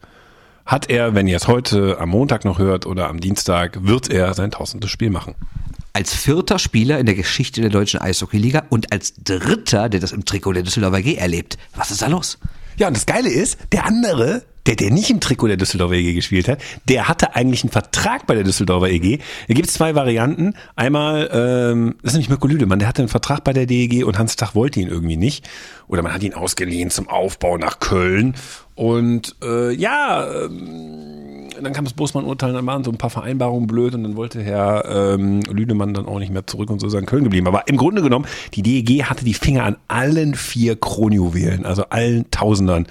Speaker 2: hat er, wenn ihr es heute am Montag noch hört oder am Dienstag, wird er sein tausendes Spiel machen.
Speaker 3: Als vierter Spieler in der Geschichte der deutschen Eishockeyliga und als dritter, der das im Trikot der Düsseldorfer G erlebt. Was ist da los?
Speaker 2: Ja, und das Geile ist, der andere, der, der nicht im Trikot der Düsseldorfer EG gespielt hat, der hatte eigentlich einen Vertrag bei der Düsseldorfer EG. Da gibt es zwei Varianten. Einmal, ähm, das ist nämlich Mirko Lüdemann, der hatte einen Vertrag bei der DEG und Hans Tach wollte ihn irgendwie nicht. Oder man hat ihn ausgeliehen zum Aufbau nach Köln. Und äh, ja, ähm, dann kam das Bosmann-Urteil, dann waren so ein paar Vereinbarungen blöd und dann wollte Herr ähm, Lüdemann dann auch nicht mehr zurück und so ist er in Köln geblieben. Aber im Grunde genommen, die DEG hatte die Finger an allen vier Kronjuwelen, also allen Tausendern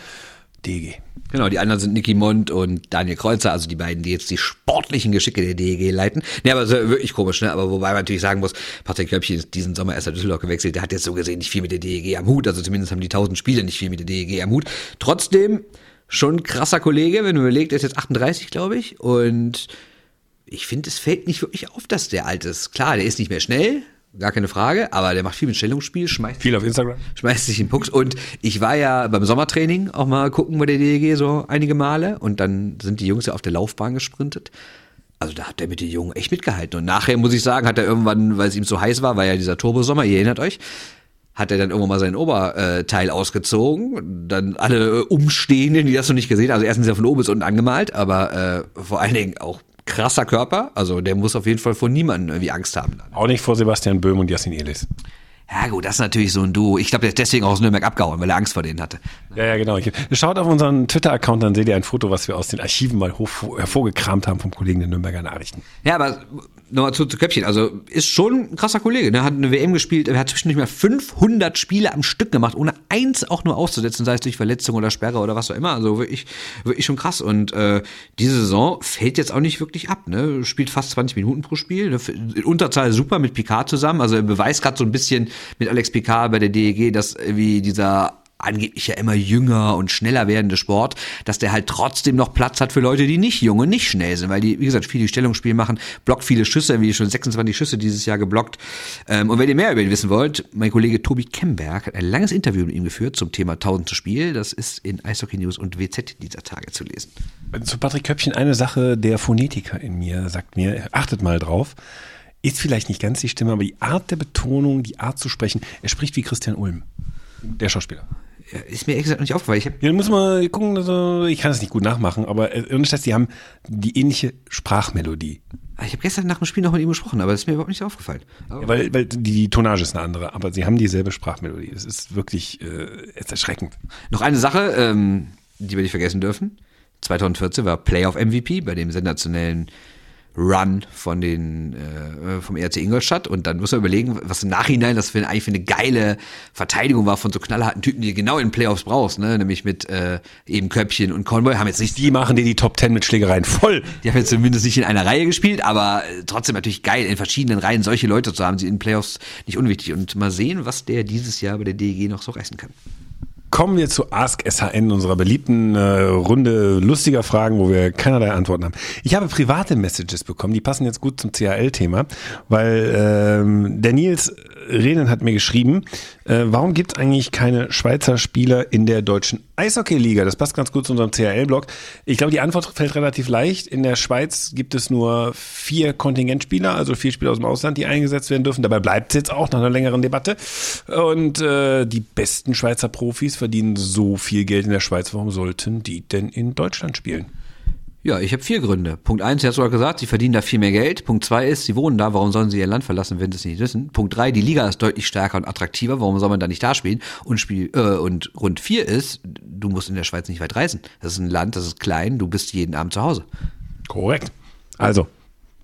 Speaker 2: DEG.
Speaker 3: Genau, die anderen sind Nicky Mond und Daniel Kreuzer, also die beiden, die jetzt die sportlichen Geschicke der DEG leiten. Ne, aber so, wirklich komisch, ne? Aber wobei man natürlich sagen muss, Patrick Köpchen ist diesen Sommer erst nach Düsseldorf gewechselt, der hat jetzt so gesehen nicht viel mit der DEG am Hut, also zumindest haben die tausend Spiele nicht viel mit der DEG am Hut. Trotzdem schon krasser Kollege, wenn du überlegst, er ist jetzt 38, glaube ich, und ich finde, es fällt nicht wirklich auf, dass der alt ist. Klar, der ist nicht mehr schnell, gar keine Frage, aber der macht viel mit Stellungsspiel, schmeißt
Speaker 2: Viel auf Instagram.
Speaker 3: schmeißt sich in Pucks. Und ich war ja beim Sommertraining auch mal gucken bei der DEG so einige Male und dann sind die Jungs ja auf der Laufbahn gesprintet. Also da hat er mit den Jungen echt mitgehalten. Und nachher muss ich sagen, hat er irgendwann, weil es ihm so heiß war, war ja dieser Turbosommer, ihr erinnert euch, hat er dann irgendwann mal sein Oberteil ausgezogen. Dann alle Umstehenden, die das noch nicht gesehen haben. Also erstens er von oben bis unten angemalt, aber äh, vor allen Dingen auch krasser Körper. Also der muss auf jeden Fall vor niemandem irgendwie Angst haben.
Speaker 2: Auch nicht vor Sebastian Böhm und Yassin Elis.
Speaker 3: Ja gut, das ist natürlich so ein Duo. Ich glaube, der ist deswegen auch aus Nürnberg abgehauen, weil er Angst vor denen hatte.
Speaker 2: Ja, ja, genau. Schaut auf unseren Twitter-Account, dann seht ihr ein Foto, was wir aus den Archiven mal hoch, hervorgekramt haben vom Kollegen der Nürnberger Nachrichten.
Speaker 3: Ja, aber nochmal zu, zu Köpfchen. Also ist schon ein krasser Kollege. Ne? Hat eine WM gespielt, er hat zwischendurch mal 500 Spiele am Stück gemacht, ohne eins auch nur auszusetzen, sei es durch Verletzung oder Sperre oder was auch immer. Also wirklich, wirklich schon krass. Und äh, diese Saison fällt jetzt auch nicht wirklich ab. Ne? Spielt fast 20 Minuten pro Spiel. Ne? Unterzahl super mit Picard zusammen. Also er beweist gerade so ein bisschen mit Alex Picard bei der DEG, dass wie dieser angeblich ja immer jünger und schneller werdende Sport, dass der halt trotzdem noch Platz hat für Leute, die nicht jung und nicht schnell sind, weil die, wie gesagt, viele Stellungsspiel machen, blockt viele Schüsse, wie schon 26 Schüsse dieses Jahr geblockt. Ähm, und wenn ihr mehr über ihn wissen wollt, mein Kollege Tobi Kemberg hat ein langes Interview mit ihm geführt zum Thema 1000 zu Spiel. Das ist in Eishockey News und WZ dieser Tage zu lesen.
Speaker 2: Zu Patrick Köpfchen eine Sache, der Phonetiker in mir sagt mir, achtet mal drauf, ist vielleicht nicht ganz die Stimme, aber die Art der Betonung, die Art zu sprechen, er spricht wie Christian Ulm, der Schauspieler.
Speaker 3: Ja, ist mir ehrlich gesagt nicht aufgefallen. Ich hab,
Speaker 2: Ja, dann muss man gucken, also ich kann es nicht gut nachmachen, aber äh, ohne Scheiß, die haben die ähnliche Sprachmelodie.
Speaker 3: ich hab gestern nach dem Spiel noch mit ihm gesprochen, aber das ist mir überhaupt nicht aufgefallen.
Speaker 2: Ja, weil, weil die Tonage ist eine andere, aber sie haben dieselbe Sprachmelodie. Es ist wirklich äh, ist erschreckend.
Speaker 3: Noch eine Sache, ähm, die wir nicht vergessen dürfen. 2014 war Playoff MVP bei dem sensationellen Run von den äh, vom ERC Ingolstadt und dann muss man überlegen, was im Nachhinein das für, eigentlich für eine geile Verteidigung war von so knallharten Typen, die du genau in Playoffs brauchst, ne? nämlich mit äh, eben Köpfchen und Convoy haben jetzt nicht
Speaker 2: Die machen dir die Top Ten mit Schlägereien voll.
Speaker 3: die haben jetzt zumindest nicht in einer Reihe gespielt, aber äh, trotzdem natürlich geil, in verschiedenen Reihen solche Leute zu haben, sie in Playoffs nicht unwichtig. Und mal sehen, was der dieses Jahr bei der DEG noch so reißen kann.
Speaker 2: Kommen wir zu Ask SHN, unserer beliebten äh, Runde lustiger Fragen, wo wir keinerlei Antworten haben. Ich habe private Messages bekommen, die passen jetzt gut zum CHL-Thema, weil ähm, der Nils Renen hat mir geschrieben, äh, warum gibt es eigentlich keine Schweizer Spieler in der deutschen Eishockey-Liga? Das passt ganz gut zu unserem CHL-Blog. Ich glaube, die Antwort fällt relativ leicht. In der Schweiz gibt es nur vier Kontingentspieler, also vier Spieler aus dem Ausland, die eingesetzt werden dürfen. Dabei bleibt es jetzt auch nach einer längeren Debatte. Und äh, die besten Schweizer Profis verdienen so viel Geld in der Schweiz. Warum sollten die denn in Deutschland spielen?
Speaker 3: Ja, ich habe vier Gründe. Punkt eins, du hast sogar gesagt, sie verdienen da viel mehr Geld. Punkt zwei ist, sie wohnen da, warum sollen sie ihr Land verlassen, wenn sie es nicht wissen? Punkt drei, die Liga ist deutlich stärker und attraktiver, warum soll man da nicht da spielen? Und, Spiel, äh, und Grund vier ist, du musst in der Schweiz nicht weit reisen. Das ist ein Land, das ist klein, du bist jeden Abend zu Hause.
Speaker 2: Korrekt. Also,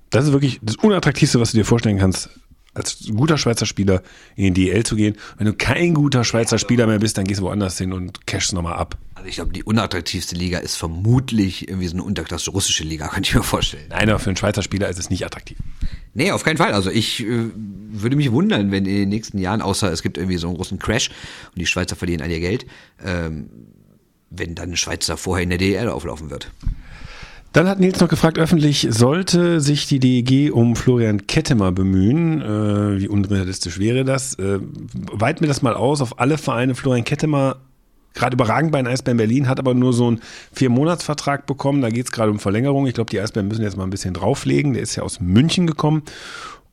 Speaker 2: das ist wirklich das Unattraktivste, was du dir vorstellen kannst, als guter Schweizer Spieler in die DL zu gehen. Wenn du kein guter Schweizer Spieler mehr bist, dann gehst du woanders hin und cashst nochmal ab.
Speaker 3: Also ich glaube, die unattraktivste Liga ist vermutlich irgendwie so eine Unterklasse russische Liga, (laughs) könnte ich mir vorstellen.
Speaker 2: Nein, aber für einen Schweizer Spieler ist es nicht attraktiv.
Speaker 3: Nee, auf keinen Fall. Also ich äh, würde mich wundern, wenn in den nächsten Jahren, außer es gibt irgendwie so einen großen Crash und die Schweizer verlieren all ihr Geld, ähm, wenn dann ein Schweizer vorher in der DL auflaufen wird.
Speaker 2: Dann hat Nils noch gefragt, öffentlich sollte sich die DEG um Florian Kettemer bemühen. Äh, wie unrealistisch wäre das? Äh, weit mir das mal aus auf alle Vereine. Florian Kettemer, gerade überragend bei den Eisbären Berlin, hat aber nur so einen Vier-Monats-Vertrag bekommen. Da geht es gerade um Verlängerung. Ich glaube, die Eisbären müssen jetzt mal ein bisschen drauflegen. Der ist ja aus München gekommen.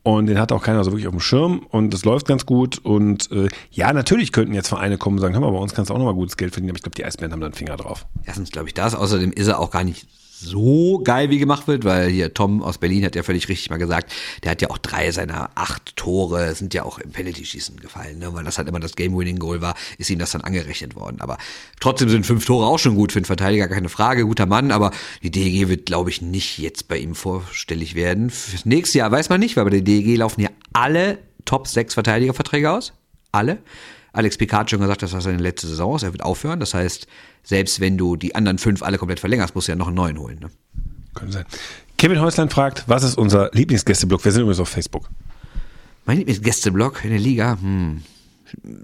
Speaker 2: Und den hat auch keiner so wirklich auf dem Schirm und das läuft ganz gut. Und äh, ja, natürlich könnten jetzt Vereine kommen und sagen, hör mal, bei uns kannst du auch nochmal gutes Geld verdienen, aber ich glaube, die Eisbären haben da einen Finger drauf.
Speaker 3: Erstens glaube ich das, außerdem ist er auch gar nicht so geil wie gemacht wird, weil hier Tom aus Berlin hat ja völlig richtig mal gesagt, der hat ja auch drei seiner acht Tore sind ja auch im Penalty-Schießen gefallen, ne? weil das halt immer das Game-Winning-Goal war, ist ihm das dann angerechnet worden. Aber trotzdem sind fünf Tore auch schon gut für einen Verteidiger, keine Frage, guter Mann, aber die DEG wird, glaube ich, nicht jetzt bei ihm vorstellig werden. Fürs nächste Jahr weiß man nicht, weil bei der DEG laufen ja alle Top 6 Verteidigerverträge aus. Alle. Alex Picard hat schon gesagt, das war seine letzte Saison, er wird aufhören. Das heißt, selbst wenn du die anderen fünf alle komplett verlängerst, musst du ja noch einen neuen holen. Ne?
Speaker 2: Könnte sein. Kevin Häuslein fragt, was ist unser Lieblingsgästeblock? Wir sind übrigens auf Facebook.
Speaker 3: Mein Lieblingsgästeblock in der Liga? Hm.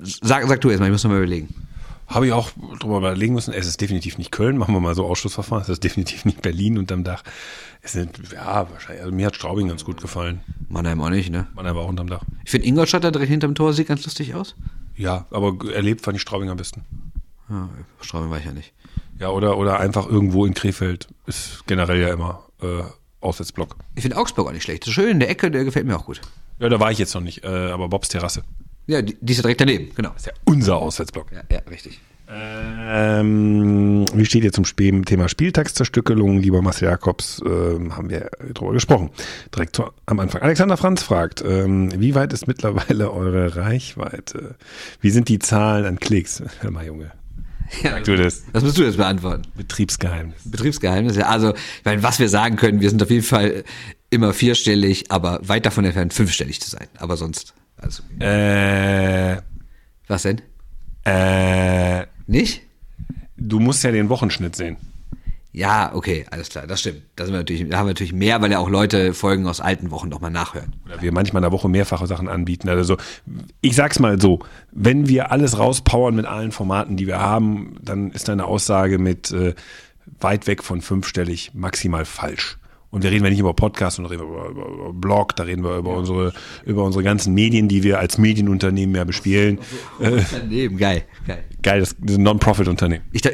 Speaker 3: Sag, sag du erstmal, ich muss noch mal überlegen.
Speaker 2: Habe ich auch drüber überlegen müssen. Es ist definitiv nicht Köln, machen wir mal so Ausschussverfahren. Es ist definitiv nicht Berlin unterm Dach. Es sind, ja, wahrscheinlich, also mir hat Straubing ganz gut gefallen.
Speaker 3: Mannheim auch nicht, ne?
Speaker 2: Mannheim auch unterm Dach.
Speaker 3: Ich finde Ingolstadt da direkt hinterm Tor sieht ganz lustig aus.
Speaker 2: Ja, aber erlebt fand ich Straubing am besten.
Speaker 3: Ja, Straubing war ich ja nicht.
Speaker 2: Ja, oder, oder einfach irgendwo in Krefeld ist generell ja immer äh, Auswärtsblock.
Speaker 3: Ich finde Augsburg auch nicht schlecht. So schön in der Ecke, der gefällt mir auch gut.
Speaker 2: Ja, da war ich jetzt noch nicht, äh, aber Bobs Terrasse.
Speaker 3: Ja, die, die ist ja direkt daneben, genau.
Speaker 2: Das ist ja unser Auswärtsblock.
Speaker 3: Ja, ja richtig.
Speaker 2: Ähm, wie steht ihr zum Thema Spieltagszerstückelung, lieber Marcel Jakobs? Ähm, haben wir drüber gesprochen. Direkt zu, am Anfang. Alexander Franz fragt, ähm, wie weit ist mittlerweile eure Reichweite? Wie sind die Zahlen an Klicks? Hör mal, Junge.
Speaker 3: Ja,
Speaker 2: Sag du das.
Speaker 3: Das musst du jetzt beantworten.
Speaker 2: Betriebsgeheimnis.
Speaker 3: Betriebsgeheimnis, ja. Also, ich meine, was wir sagen können, wir sind auf jeden Fall immer vierstellig, aber weit davon entfernt, fünfstellig zu sein. Aber sonst, also.
Speaker 2: Äh,
Speaker 3: Was denn?
Speaker 2: äh,
Speaker 3: Nicht?
Speaker 2: du musst ja den Wochenschnitt sehen.
Speaker 3: Ja, okay, alles klar, das stimmt. Da, sind wir natürlich, da haben wir natürlich mehr, weil ja auch Leute Folgen aus alten Wochen nochmal nachhören.
Speaker 2: Oder wir manchmal in der Woche mehrfache Sachen anbieten. Also ich sag's mal so, wenn wir alles rauspowern mit allen Formaten, die wir haben, dann ist deine Aussage mit äh, weit weg von fünfstellig maximal falsch. Und wir reden wir nicht über Podcast, sondern reden wir über, über, Blog, da reden wir über unsere über unsere ganzen Medien, die wir als Medienunternehmen ja bespielen. Äh,
Speaker 3: Daneben, geil, geil.
Speaker 2: geil, das, ist ein Non-Profit-Unternehmen.
Speaker 3: Ich, da-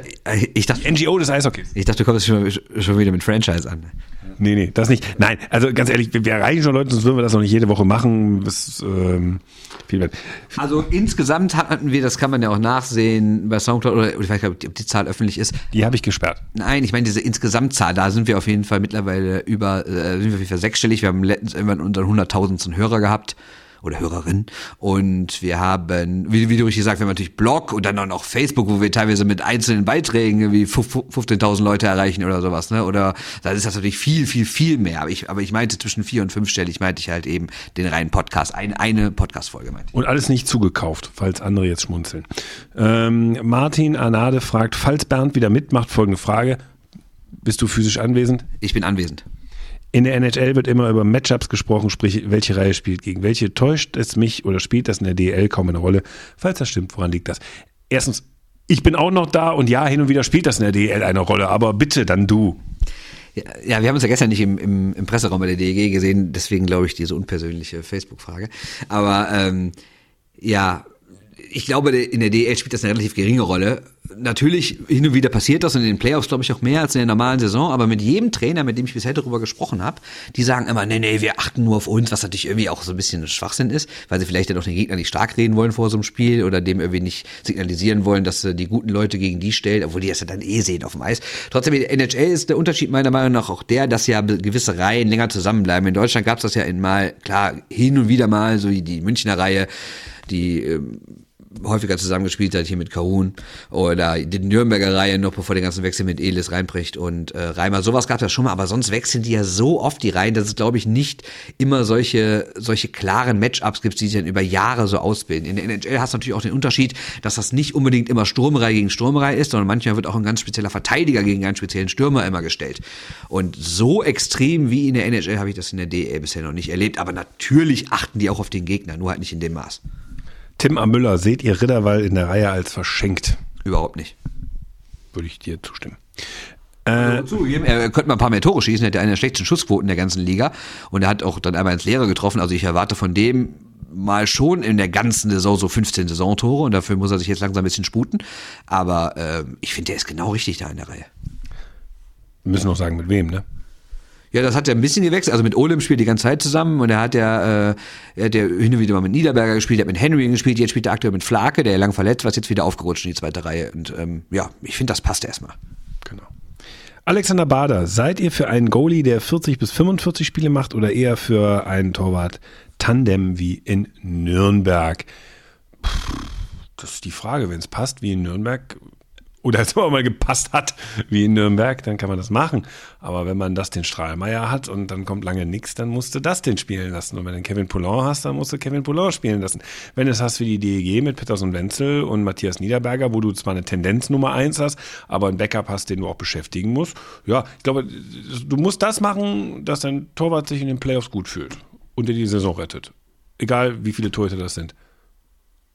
Speaker 3: ich dachte,
Speaker 2: NGO des Eishockeys.
Speaker 3: ich dachte, du kommst schon, schon wieder mit Franchise an.
Speaker 2: Nee, nee, das nicht. Nein, also ganz ehrlich, wir, wir erreichen schon Leute, sonst würden wir das noch nicht jede Woche machen. Das, ähm, viel wert.
Speaker 3: Also insgesamt hatten wir, das kann man ja auch nachsehen bei Soundcloud oder, oder ich weiß gar nicht, ob die Zahl öffentlich ist.
Speaker 2: Die habe ich gesperrt.
Speaker 3: Nein, ich meine diese Insgesamtzahl, da sind wir auf jeden Fall mittlerweile über, äh, sind wir auf jeden Fall sechsstellig. Wir haben letztens irgendwann unseren hunderttausendsten Hörer gehabt oder Hörerin und wir haben, wie, wie du richtig sagst, wir haben natürlich Blog und dann auch noch Facebook, wo wir teilweise mit einzelnen Beiträgen irgendwie 15.000 Leute erreichen oder sowas, ne? Oder da ist das natürlich viel, viel, viel mehr. Aber ich, aber ich meinte zwischen vier und fünfstellig meinte ich halt eben den reinen Podcast, ein, eine Podcast-Folge meinte ich.
Speaker 2: Und alles nicht zugekauft, falls andere jetzt schmunzeln. Ähm, Martin Arnade fragt, falls Bernd wieder mitmacht, folgende Frage. Bist du physisch anwesend?
Speaker 3: Ich bin anwesend.
Speaker 2: In der NHL wird immer über Matchups gesprochen, sprich, welche Reihe spielt gegen welche. Täuscht es mich oder spielt das in der DL kaum eine Rolle? Falls das stimmt, woran liegt das? Erstens, ich bin auch noch da und ja, hin und wieder spielt das in der DL eine Rolle, aber bitte dann du.
Speaker 3: Ja, wir haben uns ja gestern nicht im, im, im Presseraum bei der DEG gesehen, deswegen glaube ich diese unpersönliche Facebook-Frage. Aber ähm, Ja, ich glaube, in der DL spielt das eine relativ geringe Rolle. Natürlich, hin und wieder passiert das und in den Playoffs, glaube ich, auch mehr als in der normalen Saison, aber mit jedem Trainer, mit dem ich bisher darüber gesprochen habe, die sagen immer, nee, nee, wir achten nur auf uns, was natürlich irgendwie auch so ein bisschen Schwachsinn ist, weil sie vielleicht dann auch den Gegner nicht stark reden wollen vor so einem Spiel oder dem irgendwie nicht signalisieren wollen, dass sie die guten Leute gegen die stellen, obwohl die das ja dann eh sehen auf dem Eis. Trotzdem, in der NHL ist der Unterschied meiner Meinung nach auch der, dass ja gewisse Reihen länger zusammenbleiben. In Deutschland gab es das ja in mal, klar, hin und wieder mal, so die Münchner Reihe, die ähm, häufiger zusammengespielt hat, hier mit Kahun oder die Nürnberger Reihe noch bevor der ganzen Wechsel mit Elis reinbricht und äh, Reimer. Sowas gab es ja schon mal, aber sonst wechseln die ja so oft die Reihen, dass es, glaube ich, nicht immer solche, solche klaren Matchups gibt, die sich dann über Jahre so ausbilden. In der NHL hast du natürlich auch den Unterschied, dass das nicht unbedingt immer Sturmreihe gegen Sturmreihe ist, sondern manchmal wird auch ein ganz spezieller Verteidiger gegen einen speziellen Stürmer immer gestellt. Und so extrem wie in der NHL habe ich das in der DL bisher noch nicht erlebt, aber natürlich achten die auch auf den Gegner, nur halt nicht in dem Maß.
Speaker 2: Tim A. Müller, seht ihr Ritterwall in der Reihe als verschenkt?
Speaker 3: Überhaupt nicht.
Speaker 2: Würde ich dir zustimmen.
Speaker 3: Äh, zugegeben, er könnte mal ein paar mehr Tore schießen, er hat ja eine der schlechtesten Schussquoten der ganzen Liga und er hat auch dann einmal ins Leere getroffen. Also ich erwarte von dem mal schon in der ganzen Saison so 15 Saisontore und dafür muss er sich jetzt langsam ein bisschen sputen. Aber äh, ich finde, der ist genau richtig da in der Reihe.
Speaker 2: Wir müssen noch sagen, mit wem, ne?
Speaker 3: Ja, das hat er ein bisschen gewechselt. Also mit Olem spielt die ganze Zeit zusammen und er hat ja, äh, er hat ja hin und wieder mal mit Niederberger gespielt, er hat mit Henry gespielt, jetzt spielt er aktuell mit Flake, der ja lang verletzt war, ist jetzt wieder aufgerutscht in die zweite Reihe. Und ähm, ja, ich finde, das passt erstmal.
Speaker 2: Genau. Alexander Bader, seid ihr für einen Goalie, der 40 bis 45 Spiele macht oder eher für einen Torwart Tandem wie in Nürnberg? Puh, das ist die Frage, wenn es passt wie in Nürnberg, oder es mal gepasst hat, wie in Nürnberg, dann kann man das machen. Aber wenn man das den Strahlmeier hat und dann kommt lange nichts, dann musst du das den spielen lassen. Und wenn du Kevin Poulin hast, dann musst du Kevin Poulin spielen lassen. Wenn du es hast wie die DEG mit Peterson Wenzel und Matthias Niederberger, wo du zwar eine Tendenz Nummer eins hast, aber ein Backup hast, den du auch beschäftigen musst. Ja, ich glaube, du musst das machen, dass dein Torwart sich in den Playoffs gut fühlt und dir die Saison rettet. Egal, wie viele Torhüter das sind.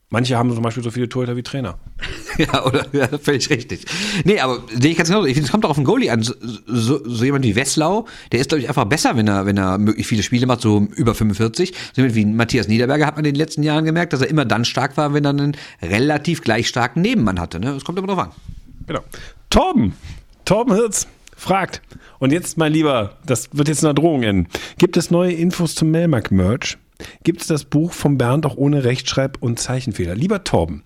Speaker 2: Manche haben zum Beispiel so viele Torhüter wie Trainer. (laughs)
Speaker 3: ja, oder? Ja, völlig richtig. Nee, aber sehe ich ganz genau. Ich finde, es kommt auch auf den Goalie an. So, so, so jemand wie Wesslau, der ist, glaube ich, einfach besser, wenn er, wenn er möglichst viele Spiele macht, so über 45. So jemand wie Matthias Niederberger hat man in den letzten Jahren gemerkt, dass er immer dann stark war, wenn er einen relativ gleich starken Nebenmann hatte. Ne? Das kommt immer drauf an.
Speaker 2: Genau. Torben, Torben Hirz fragt, und jetzt, mein Lieber, das wird jetzt eine Drohung enden. Gibt es neue Infos zum Melmac-Merch? Gibt es das Buch von Bernd auch ohne Rechtschreib- und Zeichenfehler. Lieber Torben,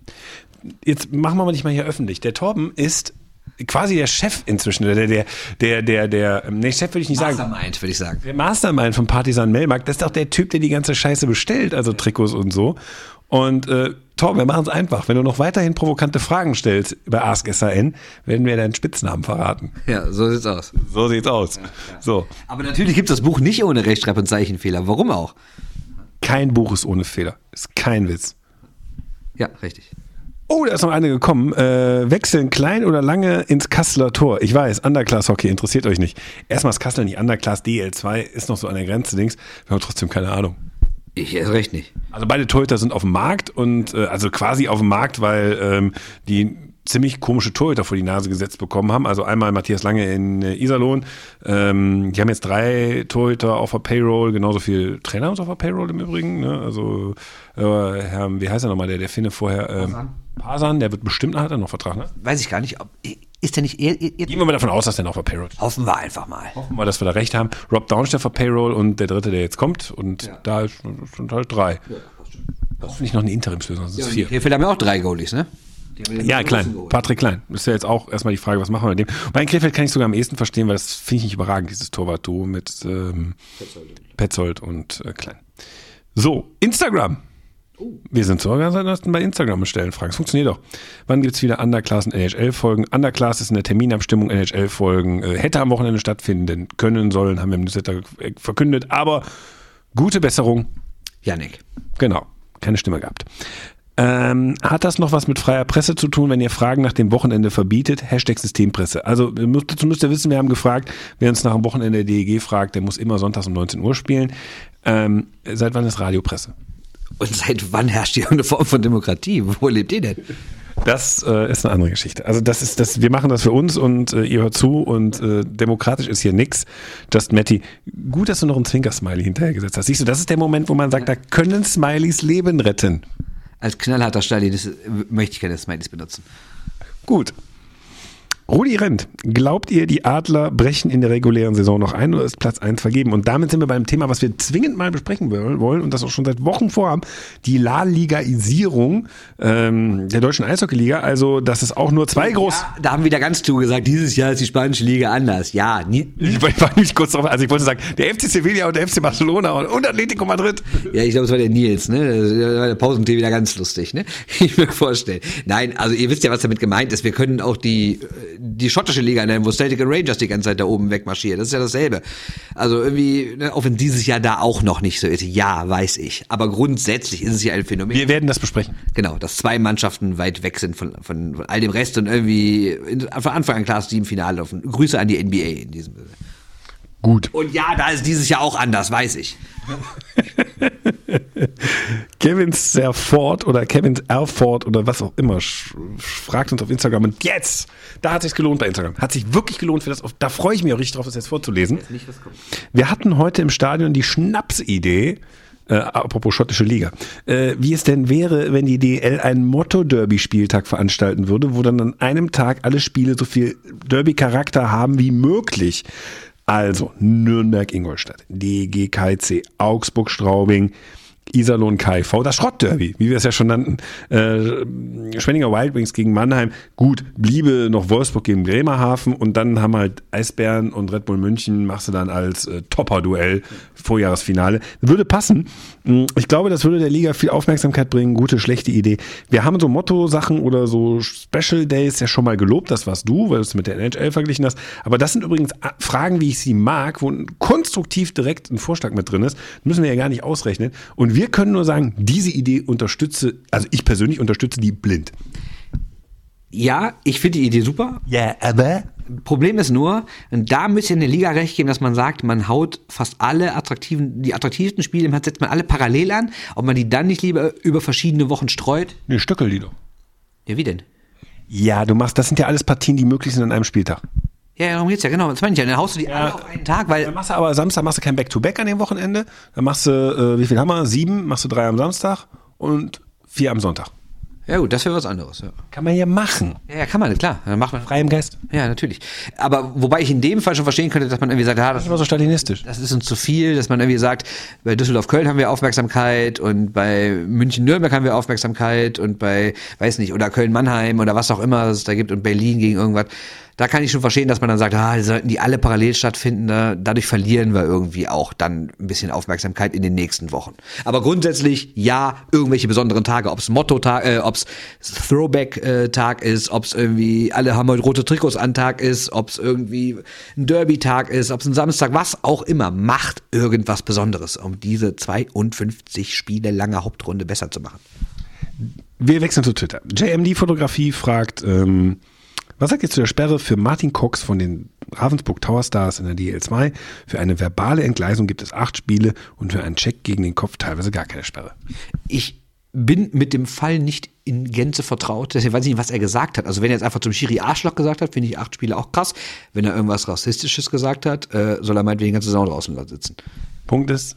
Speaker 2: jetzt machen wir mal nicht mal hier öffentlich. Der Torben ist quasi der Chef inzwischen, der, der, der, der, der, nee, Chef würde ich nicht
Speaker 3: Mastermind, sagen. Mastermind, würde ich sagen.
Speaker 2: Der Mastermind von Partisan Melmark, das ist doch der Typ, der die ganze Scheiße bestellt, also Trikots und so. Und äh, Torben, wir machen es einfach. Wenn du noch weiterhin provokante Fragen stellst über Ask SAN, werden wir deinen Spitznamen verraten.
Speaker 3: Ja, so sieht's aus.
Speaker 2: So sieht's aus. Ja, ja. So.
Speaker 3: Aber natürlich gibt es das Buch nicht ohne Rechtschreib- und Zeichenfehler. Warum auch?
Speaker 2: Kein Buch ist ohne Fehler. Ist kein Witz.
Speaker 3: Ja, richtig.
Speaker 2: Oh, da ist noch eine gekommen. Äh, wechseln klein oder lange ins Kasseler Tor. Ich weiß, Underclass Hockey interessiert euch nicht. Erstmal ist Kassel nicht Underclass, DL2 ist noch so an der Grenze, Dings. Wir haben trotzdem keine Ahnung.
Speaker 3: Ich erst recht nicht.
Speaker 2: Also beide Torhüter sind auf dem Markt und äh, also quasi auf dem Markt, weil ähm, die ziemlich komische Torhüter vor die Nase gesetzt bekommen haben. Also einmal Matthias Lange in äh, Iserlohn. Ähm, die haben jetzt drei Torhüter auf der Payroll, genauso viel Trainer haben auf der Payroll im Übrigen. Ne? Also äh, Herr, wie heißt er nochmal, der, der Finne vorher? Ähm, Pasan. Pasan, der wird bestimmt, hat er noch Vertrag, ne?
Speaker 3: Weiß ich gar nicht. Ob, ist der nicht eher, eher
Speaker 2: Gehen wir mal davon aus, dass der noch auf der Payroll ist.
Speaker 3: Hoffen wir einfach mal.
Speaker 2: Hoffen wir, dass wir da recht haben. Rob Downstedt auf Payroll und der dritte, der jetzt kommt. Und ja. da sind halt drei. Ja, das finde ich noch eine Interimslösung. Das ist ja, vier.
Speaker 3: Hier haben wir auch drei Goalies, ne?
Speaker 2: Ja, Klein. Patrick Klein. Das ist ja jetzt auch erstmal die Frage, was machen wir mit dem? Bei Krefeld kann ich sogar am ehesten verstehen, weil das finde ich nicht überragend, dieses Torwart-Duo mit ähm, Petzold und äh, Klein. So, Instagram. Oh. Wir sind sogar bei Instagram und stellen Fragen. Es funktioniert doch. Wann gibt es wieder Underclass und NHL-Folgen? Underclass ist in der Terminabstimmung, NHL-Folgen äh, hätte am Wochenende stattfinden können sollen, haben wir im Newsletter verkündet, aber gute Besserung.
Speaker 3: Janik.
Speaker 2: Genau. Keine Stimme gehabt. Ähm, hat das noch was mit freier Presse zu tun, wenn ihr Fragen nach dem Wochenende verbietet? Hashtag Systempresse. Also dazu müsst ihr wissen, wir haben gefragt, wer uns nach dem Wochenende der DEG fragt, der muss immer sonntags um 19 Uhr spielen. Ähm, seit wann ist Radiopresse?
Speaker 3: Und seit wann herrscht hier eine Form von Demokratie? Wo lebt ihr denn?
Speaker 2: Das äh, ist eine andere Geschichte. Also das ist das, wir machen das für uns und äh, ihr hört zu und äh, demokratisch ist hier nix. Just Matty, gut, dass du noch ein Zwinker-Smiley hinterher gesetzt hast. Siehst du, das ist der Moment, wo man sagt, da können Smileys Leben retten.
Speaker 3: Als knallharter Stalinist möchte ich keine Smileys benutzen.
Speaker 2: Gut. Rudi Rent, glaubt ihr, die Adler brechen in der regulären Saison noch ein oder ist Platz 1 vergeben? Und damit sind wir beim Thema, was wir zwingend mal besprechen wollen und das auch schon seit Wochen vorhaben, die La-Ligaisierung ähm, der deutschen Eishockeyliga. Also, dass es auch nur zwei groß...
Speaker 3: Ja, da haben wieder ganz zugesagt, dieses Jahr ist die spanische Liga anders. Ja, nie,
Speaker 2: Ich war nicht kurz drauf, also ich wollte sagen, der FC Sevilla und der FC Barcelona und, und Atletico Madrid.
Speaker 3: Ja, ich glaube, es war der Nils, ne? Das der Pausentee wieder ganz lustig, ne? (laughs) Ich mir vorstellen. Nein, also ihr wisst ja, was damit gemeint ist. Wir können auch die, die schottische Liga nennen, wo Celtic and Rangers die ganze Zeit da oben wegmarschieren. Das ist ja dasselbe. Also irgendwie, ne, auch wenn dieses Jahr da auch noch nicht so ist. Ja, weiß ich. Aber grundsätzlich ist es ja ein Phänomen.
Speaker 2: Wir werden das besprechen.
Speaker 3: Genau, dass zwei Mannschaften weit weg sind von, von, von all dem Rest und irgendwie in, von Anfang an klar, im Finale laufen. Grüße an die NBA in diesem Sinne.
Speaker 2: Gut.
Speaker 3: Und ja, da ist dieses Jahr auch anders, weiß ich. (laughs)
Speaker 2: Kevin Serford oder Kevin Erford oder was auch immer fragt uns auf Instagram und jetzt, da hat sich gelohnt bei Instagram. Hat sich wirklich gelohnt für das. Da freue ich mich auch richtig drauf, das jetzt vorzulesen. Wir hatten heute im Stadion die Schnapsidee, äh, apropos schottische Liga, äh, wie es denn wäre, wenn die DL einen Motto-Derby-Spieltag veranstalten würde, wo dann an einem Tag alle Spiele so viel Derby-Charakter haben wie möglich. Also Nürnberg-Ingolstadt, DGKC, Augsburg-Straubing, Iserlohn KIV, das Schrottderby, wie wir es ja schon nannten. Äh, Schwenninger Wild Wings gegen Mannheim. Gut, bliebe noch Wolfsburg gegen Bremerhaven und dann haben halt Eisbären und Red Bull München, machst du dann als äh, Topper-Duell, Vorjahresfinale. Würde passen. Mm, Ich glaube, das würde der Liga viel Aufmerksamkeit bringen. Gute, schlechte Idee. Wir haben so Motto-Sachen oder so Special Days ja schon mal gelobt. Das warst du, weil du es mit der NHL verglichen hast. Aber das sind übrigens A- Fragen, wie ich sie mag, wo konstruktiv direkt ein Vorschlag mit drin ist. Müssen wir ja gar nicht ausrechnen. Und wir können nur sagen, diese Idee unterstütze, also ich persönlich unterstütze die blind.
Speaker 3: Ja, ich finde die Idee super.
Speaker 2: Ja, aber.
Speaker 3: Problem ist nur, da müsste in der Liga recht geben, dass man sagt, man haut fast alle attraktiven, die attraktivsten Spiele im setzt man alle parallel an, ob man die dann nicht lieber über verschiedene Wochen streut.
Speaker 2: Ne, Stöckel die doch.
Speaker 3: Ja, wie denn?
Speaker 2: Ja, du machst, das sind ja alles Partien, die möglich sind an einem Spieltag.
Speaker 3: Ja, darum geht's ja, genau. Das meine ich ja. Dann haust du die alle auf einen Tag, weil
Speaker 2: Dann machst du aber Samstag machst du kein Back-to-Back an dem Wochenende. Dann machst du, äh, wie viel haben wir? Sieben, machst du drei am Samstag und vier am Sonntag.
Speaker 3: Ja gut, das wäre was anderes, ja.
Speaker 2: Kann man ja machen.
Speaker 3: Ja, ja, kann man, klar. Dann macht man.
Speaker 2: Frei im Geist.
Speaker 3: Ja, natürlich. Aber wobei ich in dem Fall schon verstehen könnte, dass man irgendwie sagt, ja, das,
Speaker 2: Immer so stalinistisch.
Speaker 3: das ist uns zu viel, dass man irgendwie sagt, bei Düsseldorf-Köln haben wir Aufmerksamkeit und bei München-Nürnberg haben wir Aufmerksamkeit und bei, weiß nicht, oder Köln-Mannheim oder was auch immer es da gibt und Berlin gegen irgendwas. Da kann ich schon verstehen, dass man dann sagt, ah, sollten die alle parallel stattfinden. Da, dadurch verlieren wir irgendwie auch dann ein bisschen Aufmerksamkeit in den nächsten Wochen. Aber grundsätzlich, ja, irgendwelche besonderen Tage, ob es Motto-Tag, äh, ob es Throwback-Tag ist, ob es irgendwie alle haben heute rote Trikots an Tag ist, ob es irgendwie ein Derby-Tag ist, ob es ein Samstag, was auch immer, macht irgendwas Besonderes, um diese 52 Spiele lange Hauptrunde besser zu machen.
Speaker 2: Wir wechseln zu Twitter. JMD-Fotografie fragt, ähm, was sagt ihr zu der Sperre für Martin Cox von den Ravensburg Tower Stars in der DL2? Für eine verbale Entgleisung gibt es acht Spiele und für einen Check gegen den Kopf teilweise gar keine Sperre.
Speaker 3: Ich bin mit dem Fall nicht in Gänze vertraut, deswegen weiß ich nicht, was er gesagt hat. Also wenn er jetzt einfach zum Schiri Arschloch gesagt hat, finde ich acht Spiele auch krass. Wenn er irgendwas Rassistisches gesagt hat, äh, soll er meinetwegen die ganze Saison draußen sitzen.
Speaker 2: Punkt ist,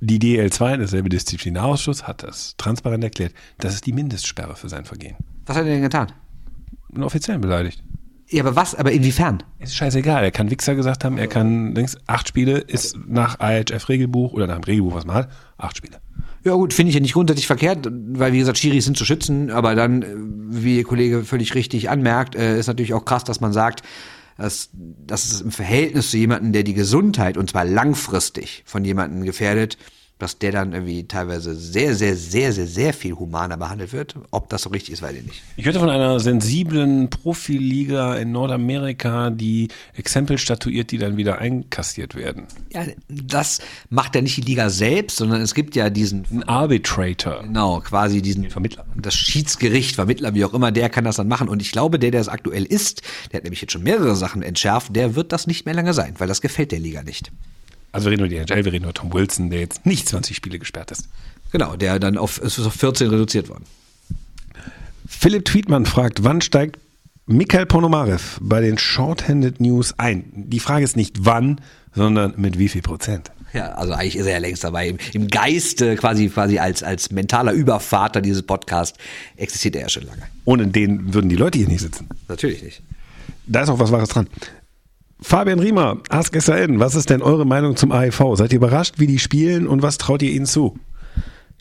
Speaker 2: die DL2, derselbe Disziplinarausschuss, hat das transparent erklärt. Das ist die Mindestsperre für sein Vergehen.
Speaker 3: Was hat er denn getan?
Speaker 2: Einen Offiziellen beleidigt.
Speaker 3: Ja, aber was? Aber inwiefern?
Speaker 2: Ist scheißegal. Er kann Wichser gesagt haben, er kann, denkst, acht Spiele ist nach IHF-Regelbuch oder nach dem Regelbuch, was man hat, acht Spiele.
Speaker 3: Ja gut, finde ich ja nicht grundsätzlich verkehrt, weil wie gesagt, Schiris sind zu schützen, aber dann, wie Ihr Kollege völlig richtig anmerkt, äh, ist natürlich auch krass, dass man sagt, dass, dass es im Verhältnis zu jemandem, der die Gesundheit, und zwar langfristig von jemandem gefährdet, dass der dann irgendwie teilweise sehr, sehr, sehr, sehr, sehr viel humaner behandelt wird. Ob das so richtig ist, weiß ich nicht.
Speaker 2: Ich hörte von einer sensiblen Profiliga in Nordamerika, die Exempel statuiert, die dann wieder einkassiert werden.
Speaker 3: Ja, das macht ja nicht die Liga selbst, sondern es gibt ja diesen
Speaker 2: Ein Arbitrator.
Speaker 3: Genau, quasi diesen
Speaker 2: Vermittler.
Speaker 3: Das Schiedsgericht, Vermittler, wie auch immer, der kann das dann machen. Und ich glaube, der, der es aktuell ist, der hat nämlich jetzt schon mehrere Sachen entschärft, der wird das nicht mehr lange sein, weil das gefällt der Liga nicht.
Speaker 2: Also wir reden über die NHL, wir reden über Tom Wilson, der jetzt nicht 20 Spiele gesperrt ist.
Speaker 3: Genau, der dann auf, ist auf 14 reduziert worden.
Speaker 2: Philipp Tweetmann fragt, wann steigt Mikhail Ponomarev bei den Shorthanded News ein? Die Frage ist nicht wann, sondern mit wie viel Prozent.
Speaker 3: Ja, also eigentlich ist er ja längst dabei. Im, im Geiste quasi, quasi als, als mentaler Übervater dieses Podcasts existiert er ja schon lange.
Speaker 2: Ohne den würden die Leute hier nicht sitzen.
Speaker 3: Natürlich nicht.
Speaker 2: Da ist auch was Wahres dran. Fabian Riemer, Ask SAN, was ist denn eure Meinung zum AIV? Seid ihr überrascht, wie die spielen und was traut ihr ihnen zu?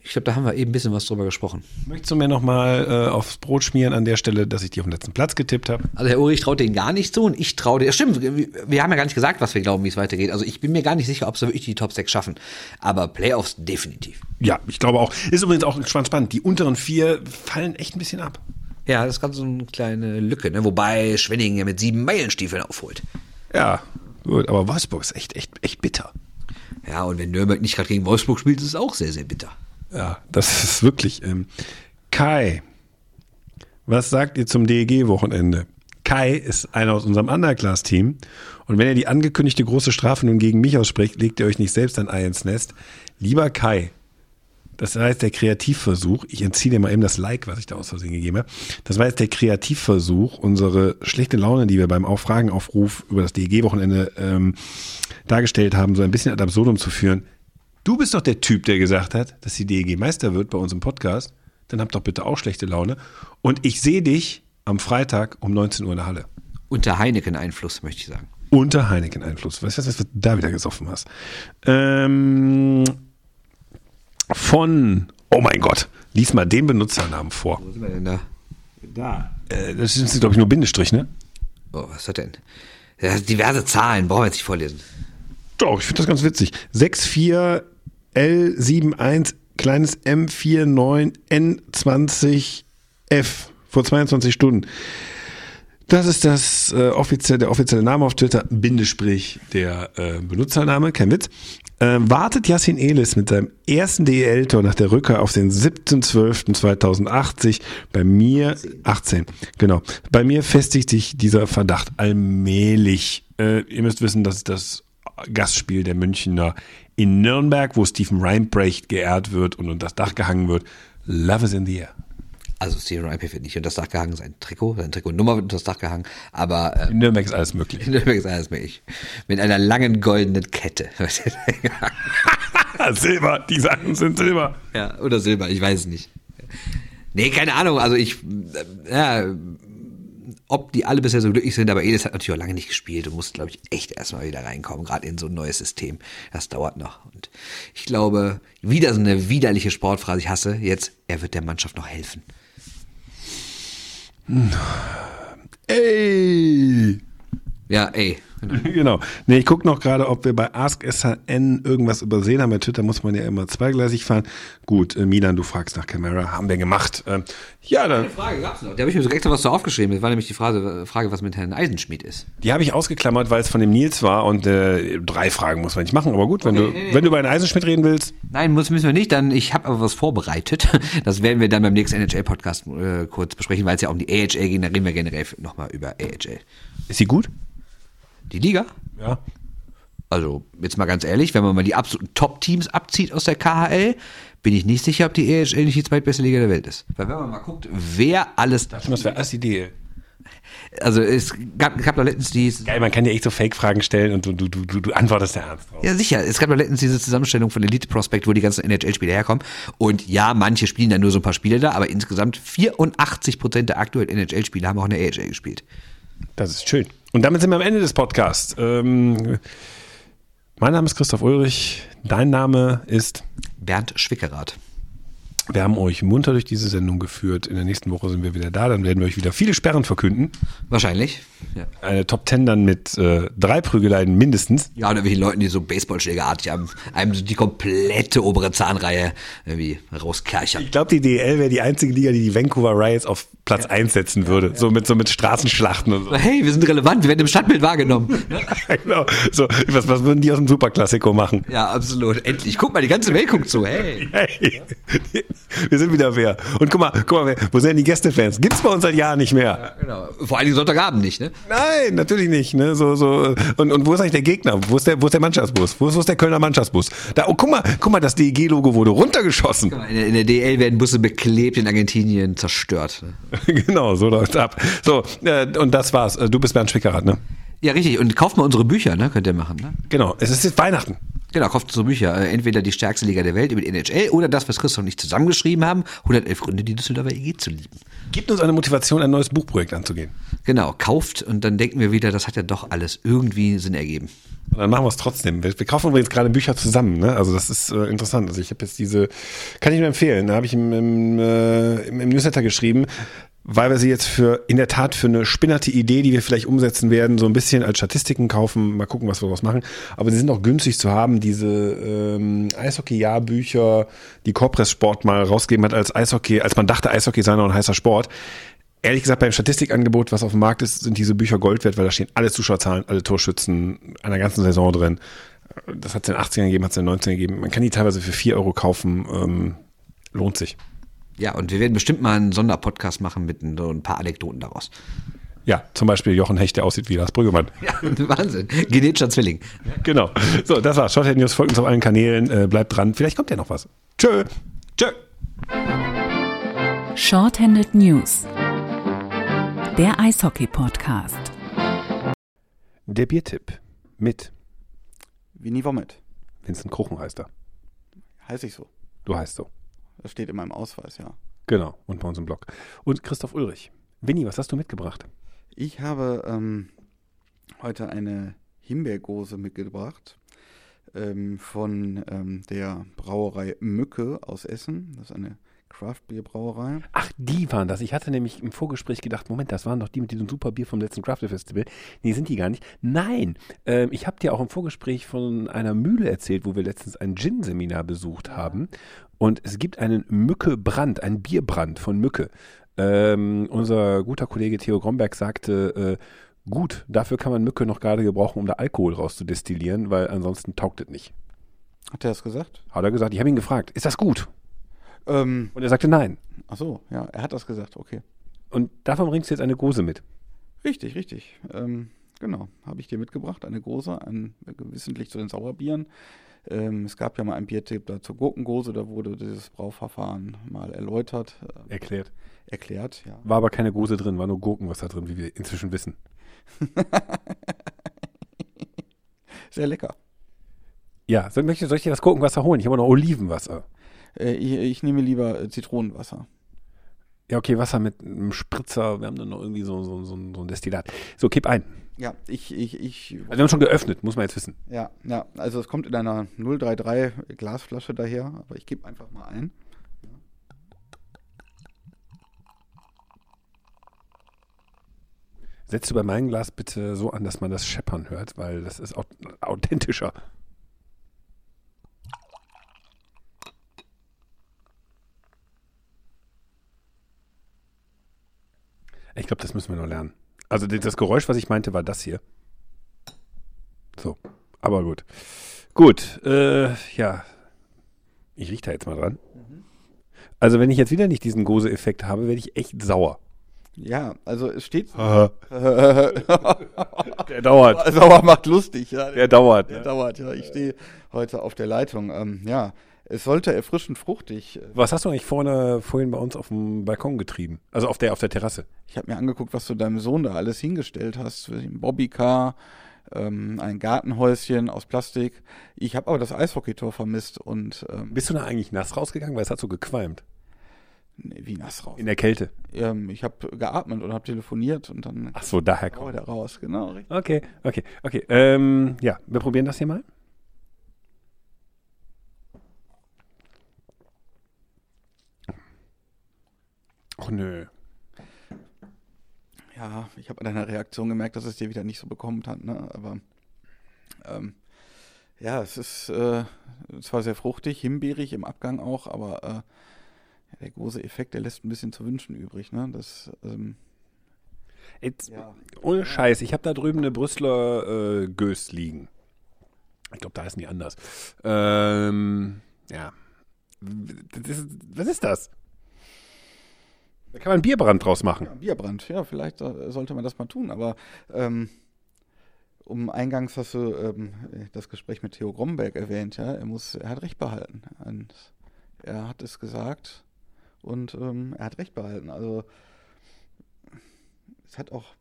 Speaker 3: Ich glaube, da haben wir eben ein bisschen was drüber gesprochen.
Speaker 2: Möchtest du mir nochmal äh, aufs Brot schmieren an der Stelle, dass ich die auf den letzten Platz getippt habe?
Speaker 3: Also Herr Ulrich traut denen gar nicht zu und ich traue dir. Stimmt, wir haben ja gar nicht gesagt, was wir glauben, wie es weitergeht. Also ich bin mir gar nicht sicher, ob sie wirklich die Top 6 schaffen. Aber Playoffs definitiv.
Speaker 2: Ja, ich glaube auch. Ist übrigens auch spannend. spannend. Die unteren vier fallen echt ein bisschen ab.
Speaker 3: Ja, das ist ganz so eine kleine Lücke, ne? wobei Schwenningen ja mit sieben Meilenstiefeln aufholt.
Speaker 2: Ja, gut, aber Wolfsburg ist echt, echt, echt bitter.
Speaker 3: Ja, und wenn Nürnberg nicht gerade gegen Wolfsburg spielt, ist es auch sehr, sehr bitter.
Speaker 2: Ja, das (laughs) ist wirklich. Ähm, Kai, was sagt ihr zum DEG-Wochenende? Kai ist einer aus unserem Underclass-Team. Und wenn er die angekündigte große Strafe nun gegen mich ausspricht, legt ihr euch nicht selbst ein Ei ins Nest. Lieber Kai, das war jetzt der Kreativversuch. Ich entziehe dir mal eben das Like, was ich da aus Versehen gegeben habe. Das war jetzt der Kreativversuch, unsere schlechte Laune, die wir beim Auffragenaufruf über das DEG-Wochenende ähm, dargestellt haben, so ein bisschen ad absurdum zu führen. Du bist doch der Typ, der gesagt hat, dass die DEG Meister wird bei uns im Podcast. Dann habt doch bitte auch schlechte Laune. Und ich sehe dich am Freitag um 19 Uhr in der Halle.
Speaker 3: Unter Heineken-Einfluss, möchte ich sagen.
Speaker 2: Unter Heineken-Einfluss. Weißt du, was du da wieder gesoffen hast? Ähm, von, oh mein Gott, lies mal den Benutzernamen vor.
Speaker 3: Wo sind wir denn da?
Speaker 2: Da. Äh, das sind, glaube ich, nur Bindestrich, ne?
Speaker 3: Oh, was ist das denn? Ja, diverse Zahlen, brauchen wir jetzt nicht vorlesen.
Speaker 2: Doch, ich finde das ganz witzig. 64L71 kleines M49N20F vor 22 Stunden. Das ist das äh, offizielle, der offizielle Name auf Twitter, Bindestrich der äh, Benutzername, kein Witz. Ähm, wartet Yassin Elis mit seinem ersten DEL-Tor nach der Rückkehr auf den 7.12.2080 bei mir, 18, genau. Bei mir festigt sich dieser Verdacht allmählich. Äh, ihr müsst wissen, dass das Gastspiel der Münchner in Nürnberg, wo Stephen Reinbrecht geehrt wird und unter das Dach gehangen wird. Love is in the air.
Speaker 3: Also Stephen Reinbrecht wird nicht unter das Dach gehangen, sein Trikot, sein Trikotnummer wird unter das Dach gehangen, aber äh,
Speaker 2: In Nürnberg ist alles möglich. (laughs)
Speaker 3: in Nürnberg ist alles möglich. Mit einer langen goldenen Kette. (laughs)
Speaker 2: Silber, die Sachen sind Silber.
Speaker 3: ja, oder Silber, ich weiß es nicht. Nee, keine Ahnung, also ich, äh, ja, ob die alle bisher so glücklich sind, aber Elis hat natürlich auch lange nicht gespielt und muss, glaube ich, echt erstmal wieder reinkommen, gerade in so ein neues System. Das dauert noch. Und ich glaube, wieder so eine widerliche Sportphrase, ich hasse jetzt, er wird der Mannschaft noch helfen.
Speaker 2: Ey!
Speaker 3: Ja, ey. (laughs)
Speaker 2: Genau. Nee, ich gucke noch gerade, ob wir bei Ask SHN irgendwas übersehen haben. Bei Twitter muss man ja immer zweigleisig fahren. Gut, äh, Milan, du fragst nach Camera. Haben wir gemacht. Ähm, ja, dann,
Speaker 3: Frage gab's noch. Da habe ich mir sogar extra was so aufgeschrieben. Das war nämlich die Frage, Frage was mit Herrn Eisenschmidt ist.
Speaker 2: die habe ich ausgeklammert, weil es von dem Nils war und äh, drei Fragen muss man nicht machen. Aber gut, wenn du, wenn du über einen Eisenschmidt reden willst,
Speaker 3: Nein, muss, müssen wir nicht. Dann, ich habe aber was vorbereitet. (laughs) Das werden wir dann beim nächsten NHL-Podcast äh, kurz besprechen, weil es ja um die AHL ging. Da reden wir generell nochmal über AHL.
Speaker 2: ist sie gut?
Speaker 3: Die Liga?
Speaker 2: Ja.
Speaker 3: Also, jetzt mal ganz ehrlich, wenn man mal die absoluten Top-Teams abzieht aus der KHL, bin ich nicht sicher, ob die AHL nicht die zweitbeste Liga der Welt ist. Weil wenn man mal guckt, wer alles,
Speaker 2: Schon, das wäre erst die Idee.
Speaker 3: also es gab, gab doch letztens die,
Speaker 2: Geil, man kann dir echt so Fake-Fragen stellen und du, du, du, du, du antwortest da ernst drauf.
Speaker 3: ja sicher, es gab doch letztens diese Zusammenstellung von Elite Prospect, wo die ganzen NHL-Spieler herkommen. Und ja, manche spielen dann nur so ein paar Spiele da, aber insgesamt 84 Prozent der aktuellen NHL-Spieler haben auch in der AHL gespielt.
Speaker 2: Das ist schön. Und damit sind wir am Ende des Podcasts. Ähm, mein Name ist Christoph Ulrich. Dein Name ist.
Speaker 3: Bernd Schwickerath.
Speaker 2: Wir haben euch munter durch diese Sendung geführt. In der nächsten Woche sind wir wieder da. Dann werden wir euch wieder viele Sperren verkünden.
Speaker 3: Wahrscheinlich. Ja.
Speaker 2: Eine Top Ten dann mit äh, drei Prügeleien mindestens.
Speaker 3: Ja, und irgendwelchen Leuten, die so Baseballschlägerartig einem, einem so die komplette obere Zahnreihe irgendwie rauskerchern.
Speaker 2: Ich glaube, die DL wäre die einzige Liga, die die Vancouver Riots auf Platz 1 setzen würde. So mit so mit Straßenschlachten und so.
Speaker 3: Hey, wir sind relevant, wir werden im Stadtbild wahrgenommen. (laughs)
Speaker 2: genau. So, was, was würden die aus dem Superklassiko machen?
Speaker 3: ja, absolut. Endlich. Guck mal, die ganze Welt guckt zu. Hey.
Speaker 2: Hey, (laughs) wir sind wieder wer. Und guck mal, guck mal, wo sind die Gästefans? Gibt's bei uns seit Jahren nicht mehr.
Speaker 3: Genau. Vor allen Dingen Sonntagabend nicht, ne?
Speaker 2: Nein, natürlich nicht. Ne? So, so. Und, und wo ist eigentlich der Gegner? Wo ist der, wo ist der Mannschaftsbus? Wo ist, wo ist der Kölner Mannschaftsbus? Da, oh, guck mal, guck mal, das DEG-Logo wurde runtergeschossen.
Speaker 3: In der, in der DL werden Busse beklebt, in Argentinien zerstört. (laughs)
Speaker 2: genau, so läuft's ab. So, äh, und das war's. Äh, Du bist Bernd Schwickerath, ne?
Speaker 3: Ja, richtig. Und kauft mal unsere Bücher, ne? Könnt ihr machen, ne?
Speaker 2: Genau. Es ist jetzt Weihnachten.
Speaker 3: Genau, kauft so Bücher. Äh, Entweder die stärkste Liga der Welt über die NHL oder das, was Christoph und ich zusammengeschrieben haben, 111 Gründe, die Düsseldorfer EG zu lieben.
Speaker 2: Gibt uns eine Motivation, ein neues Buchprojekt anzugehen.
Speaker 3: Genau, kauft und dann denken wir wieder, das hat ja doch alles irgendwie Sinn ergeben.
Speaker 2: Und dann machen wir es trotzdem. Wir, wir kaufen übrigens gerade Bücher zusammen, ne? Also das ist äh, interessant. Also ich habe jetzt diese, kann ich nur empfehlen, da habe ich im, im, äh, im, im Newsletter geschrieben, weil wir sie jetzt für in der Tat für eine spinnerte Idee, die wir vielleicht umsetzen werden, so ein bisschen als Statistiken kaufen, mal gucken, was wir daraus machen. Aber sie sind auch günstig zu haben, diese ähm, Eishockey-Jahrbücher, die Corpress Sport mal rausgegeben hat als Eishockey, als man dachte, Eishockey sei noch ein heißer Sport. Ehrlich gesagt, beim Statistikangebot, was auf dem Markt ist, sind diese Bücher Gold wert, weil da stehen alle Zuschauerzahlen, alle Torschützen einer ganzen Saison drin. Das hat es in den 80ern gegeben, hat es in den 90ern gegeben. Man kann die teilweise für 4 Euro kaufen. Ähm, lohnt sich.
Speaker 3: Ja, und wir werden bestimmt mal einen Sonderpodcast machen mit so ein paar Anekdoten daraus.
Speaker 2: Ja, zum Beispiel Jochen Hecht, der aussieht wie Lars Brüggemann.
Speaker 3: Ja, (laughs) Wahnsinn. Genetischer Zwilling.
Speaker 2: Genau. So, das war's. Shorthead News folgt uns auf allen Kanälen. Äh, bleibt dran. Vielleicht kommt ja noch was. Tschö. Tschö.
Speaker 1: Shorthanded News. Der Eishockey-Podcast.
Speaker 2: Der Biertipp mit
Speaker 4: Winnie Wommet.
Speaker 2: Vincent Kruchen heißt er.
Speaker 4: Heiße ich so.
Speaker 2: Du heißt so.
Speaker 4: Das steht in meinem Ausweis, ja.
Speaker 2: Genau. Und bei uns im Blog. Und Christoph Ulrich. Winnie, was hast du mitgebracht?
Speaker 4: Ich habe ähm, heute eine Himbeergose mitgebracht ähm, von ähm, der Brauerei Mücke aus Essen. Das ist eine Craft-Bier-Brauerei.
Speaker 2: Ach, die waren das. Ich hatte nämlich im Vorgespräch gedacht, Moment, das waren doch die mit diesem super Bier vom letzten Craft Festival. Nee, sind die gar nicht. Nein, ähm, ich habe dir auch im Vorgespräch von einer Mühle erzählt, wo wir letztens ein Gin-Seminar besucht haben. Und es gibt einen Mücke-Brand, einen Bierbrand von Mücke. Ähm, unser guter Kollege Theo Gromberg sagte, äh, gut, dafür kann man Mücke noch gerade gebrauchen, um da Alkohol rauszudestillieren, weil ansonsten taugt es nicht.
Speaker 4: Hat er das gesagt?
Speaker 2: Hat er gesagt. Ich habe ihn gefragt, ist das gut?
Speaker 4: Ähm,
Speaker 2: Und er sagte nein.
Speaker 4: ach so, ja, er hat das gesagt, okay.
Speaker 2: Und davon bringst du jetzt eine Gose mit.
Speaker 4: Richtig, richtig. Ähm, genau, habe ich dir mitgebracht, eine Gose, ein, gewissentlich zu den Sauerbieren. Ähm, es gab ja mal einen Biertipp da zur Gurkengose, da wurde dieses Brauverfahren mal erläutert, äh,
Speaker 2: Erklärt.
Speaker 4: erklärt, ja.
Speaker 2: War aber keine Gose drin, war nur Gurkenwasser drin, wie wir inzwischen wissen. (laughs)
Speaker 4: Sehr lecker.
Speaker 2: Ja, soll, soll ich dir das Gurkenwasser holen? Ich habe noch Olivenwasser.
Speaker 4: Äh, ich, ich nehme lieber äh, Zitronenwasser.
Speaker 2: Ja, okay, Wasser mit einem Spritzer. Wir haben dann noch irgendwie so, so, so, ein- so ein Destillat. So, kipp ein.
Speaker 4: Ja, ich, ich, ich,
Speaker 2: Also wir haben schon geöffnet, muss man jetzt wissen.
Speaker 4: ja, ja, also es kommt in einer 033 Glasflasche daher, aber ich gebe einfach mal ein.
Speaker 2: Setzt du bei meinem Glas bitte so an, dass man das Scheppern hört, weil das ist au authentischer. Ich glaube, das müssen wir noch lernen. Also das Geräusch, was ich meinte, war das hier. So, aber gut. Gut, äh, ja. Ich rieche da jetzt mal dran. Also wenn ich jetzt wieder nicht diesen Gose-Effekt habe, werde ich echt sauer.
Speaker 4: Ja, also es steht. (laughs)
Speaker 2: Der (laughs) dauert.
Speaker 4: Sauer macht lustig, ja.
Speaker 2: Der dauert.
Speaker 4: Der
Speaker 2: Ne?
Speaker 4: dauert, ja. Ich stehe heute auf der Leitung. Ähm, ja, es sollte erfrischend fruchtig. äh,
Speaker 2: Was hast du eigentlich vorne, vorhin bei uns auf dem Balkon getrieben? Also auf der, auf der Terrasse.
Speaker 4: Ich habe mir angeguckt, was du deinem Sohn da alles hingestellt hast. Ein Bobbycar, ähm, ein Gartenhäuschen aus Plastik. Ich habe aber das Eishockeytor vermisst und ähm,
Speaker 2: Bist du da eigentlich nass rausgegangen? Weil es hat so gequalmt.
Speaker 4: nee, wie nass raus.
Speaker 2: In der Kälte.
Speaker 4: Ähm, ich habe geatmet und habe telefoniert und dann
Speaker 2: Ach so, daher
Speaker 4: oh,
Speaker 2: kommt.
Speaker 4: da raus. Genau, richtig.
Speaker 2: Okay, okay, okay. Ähm, ja, wir probieren das hier mal. Och nö.
Speaker 4: Ja, ich habe an deiner Reaktion gemerkt, dass es dir wieder nicht so bekommen hat, ne? Aber ähm, ja, es ist äh, zwar sehr fruchtig, himbeerig im Abgang auch, aber äh, der große Effekt, der lässt ein bisschen zu wünschen übrig, ne? Das ähm,
Speaker 2: Jetzt,
Speaker 4: Ja.
Speaker 2: Ohne Scheiß, ich habe da drüben eine Brüsseler äh, Gös liegen. Ich glaube, da ist nie anders. Ähm, ja. Das ist, was ist das? Da kann man Bierbrand draus machen.
Speaker 4: Ja, Bierbrand, ja, vielleicht äh, sollte man das mal tun, aber ähm, um eingangs hast du ähm, das Gespräch mit Theo Gromberg erwähnt, ja, er muss, er hat recht behalten. Und er hat es gesagt und ähm, er hat recht behalten. Also es hat auch,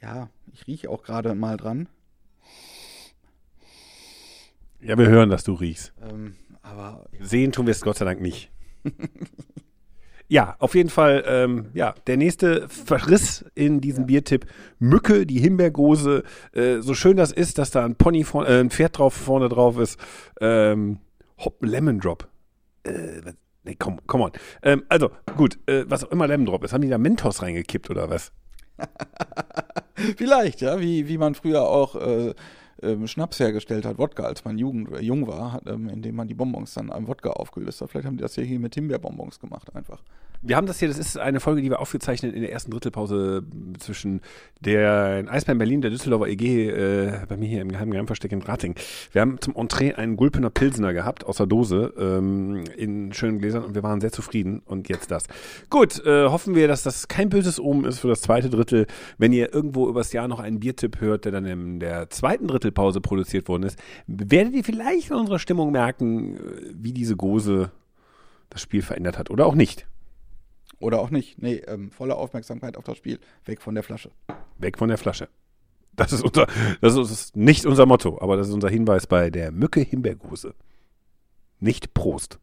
Speaker 4: ja, ich rieche auch gerade mal dran.
Speaker 2: Ja, wir hören, dass du riechst.
Speaker 4: Ähm, aber
Speaker 2: Sehen tun wir es Gott sei Dank nicht. (laughs) ja, auf jeden Fall, ähm, ja, der nächste Verriss in diesem Biertipp. Mücke, die Himbeergose. Äh, so schön das ist, dass da ein Pony, vorne, äh, ein Pferd drauf, vorne drauf ist. Ähm, Hop Lemon Drop. Äh, nee, komm, come on. Ähm, also, gut, äh, was auch immer Lemon Drop ist. Haben die da Mentos reingekippt oder was? (laughs)
Speaker 4: Vielleicht, ja, wie, wie man früher auch äh, ähm, Schnaps hergestellt hat, Wodka, als man Jugend, äh, jung war, hat, ähm, indem man die Bonbons dann am Wodka aufgelöst hat. Vielleicht haben die das hier mit Himbeerbonbons gemacht einfach.
Speaker 2: Wir haben das hier, das ist eine Folge, die wir aufgezeichnet in der ersten Drittelpause zwischen der Eisbären Berlin, der Düsseldorfer EG, äh, bei mir hier im geheimen Geheimversteck in Rating. Wir haben zum Entree einen Gulpener Pilsener gehabt, aus der Dose, ähm, in schönen Gläsern und wir waren sehr zufrieden und jetzt das. Gut, äh, hoffen wir, dass das kein böses Omen ist für das zweite Drittel. Wenn ihr irgendwo übers Jahr noch einen Biertipp hört, der dann in der zweiten Drittelpause produziert worden ist, werdet ihr vielleicht in unserer Stimmung merken, äh, wie diese Gose das Spiel verändert hat oder auch nicht.
Speaker 4: Oder auch nicht. Nee, ähm, volle Aufmerksamkeit auf das Spiel. Weg von der Flasche.
Speaker 2: Weg von der Flasche. Das ist unser, das ist nicht unser Motto, aber das ist unser Hinweis bei der Mücke Himbeergose. Nicht Prost.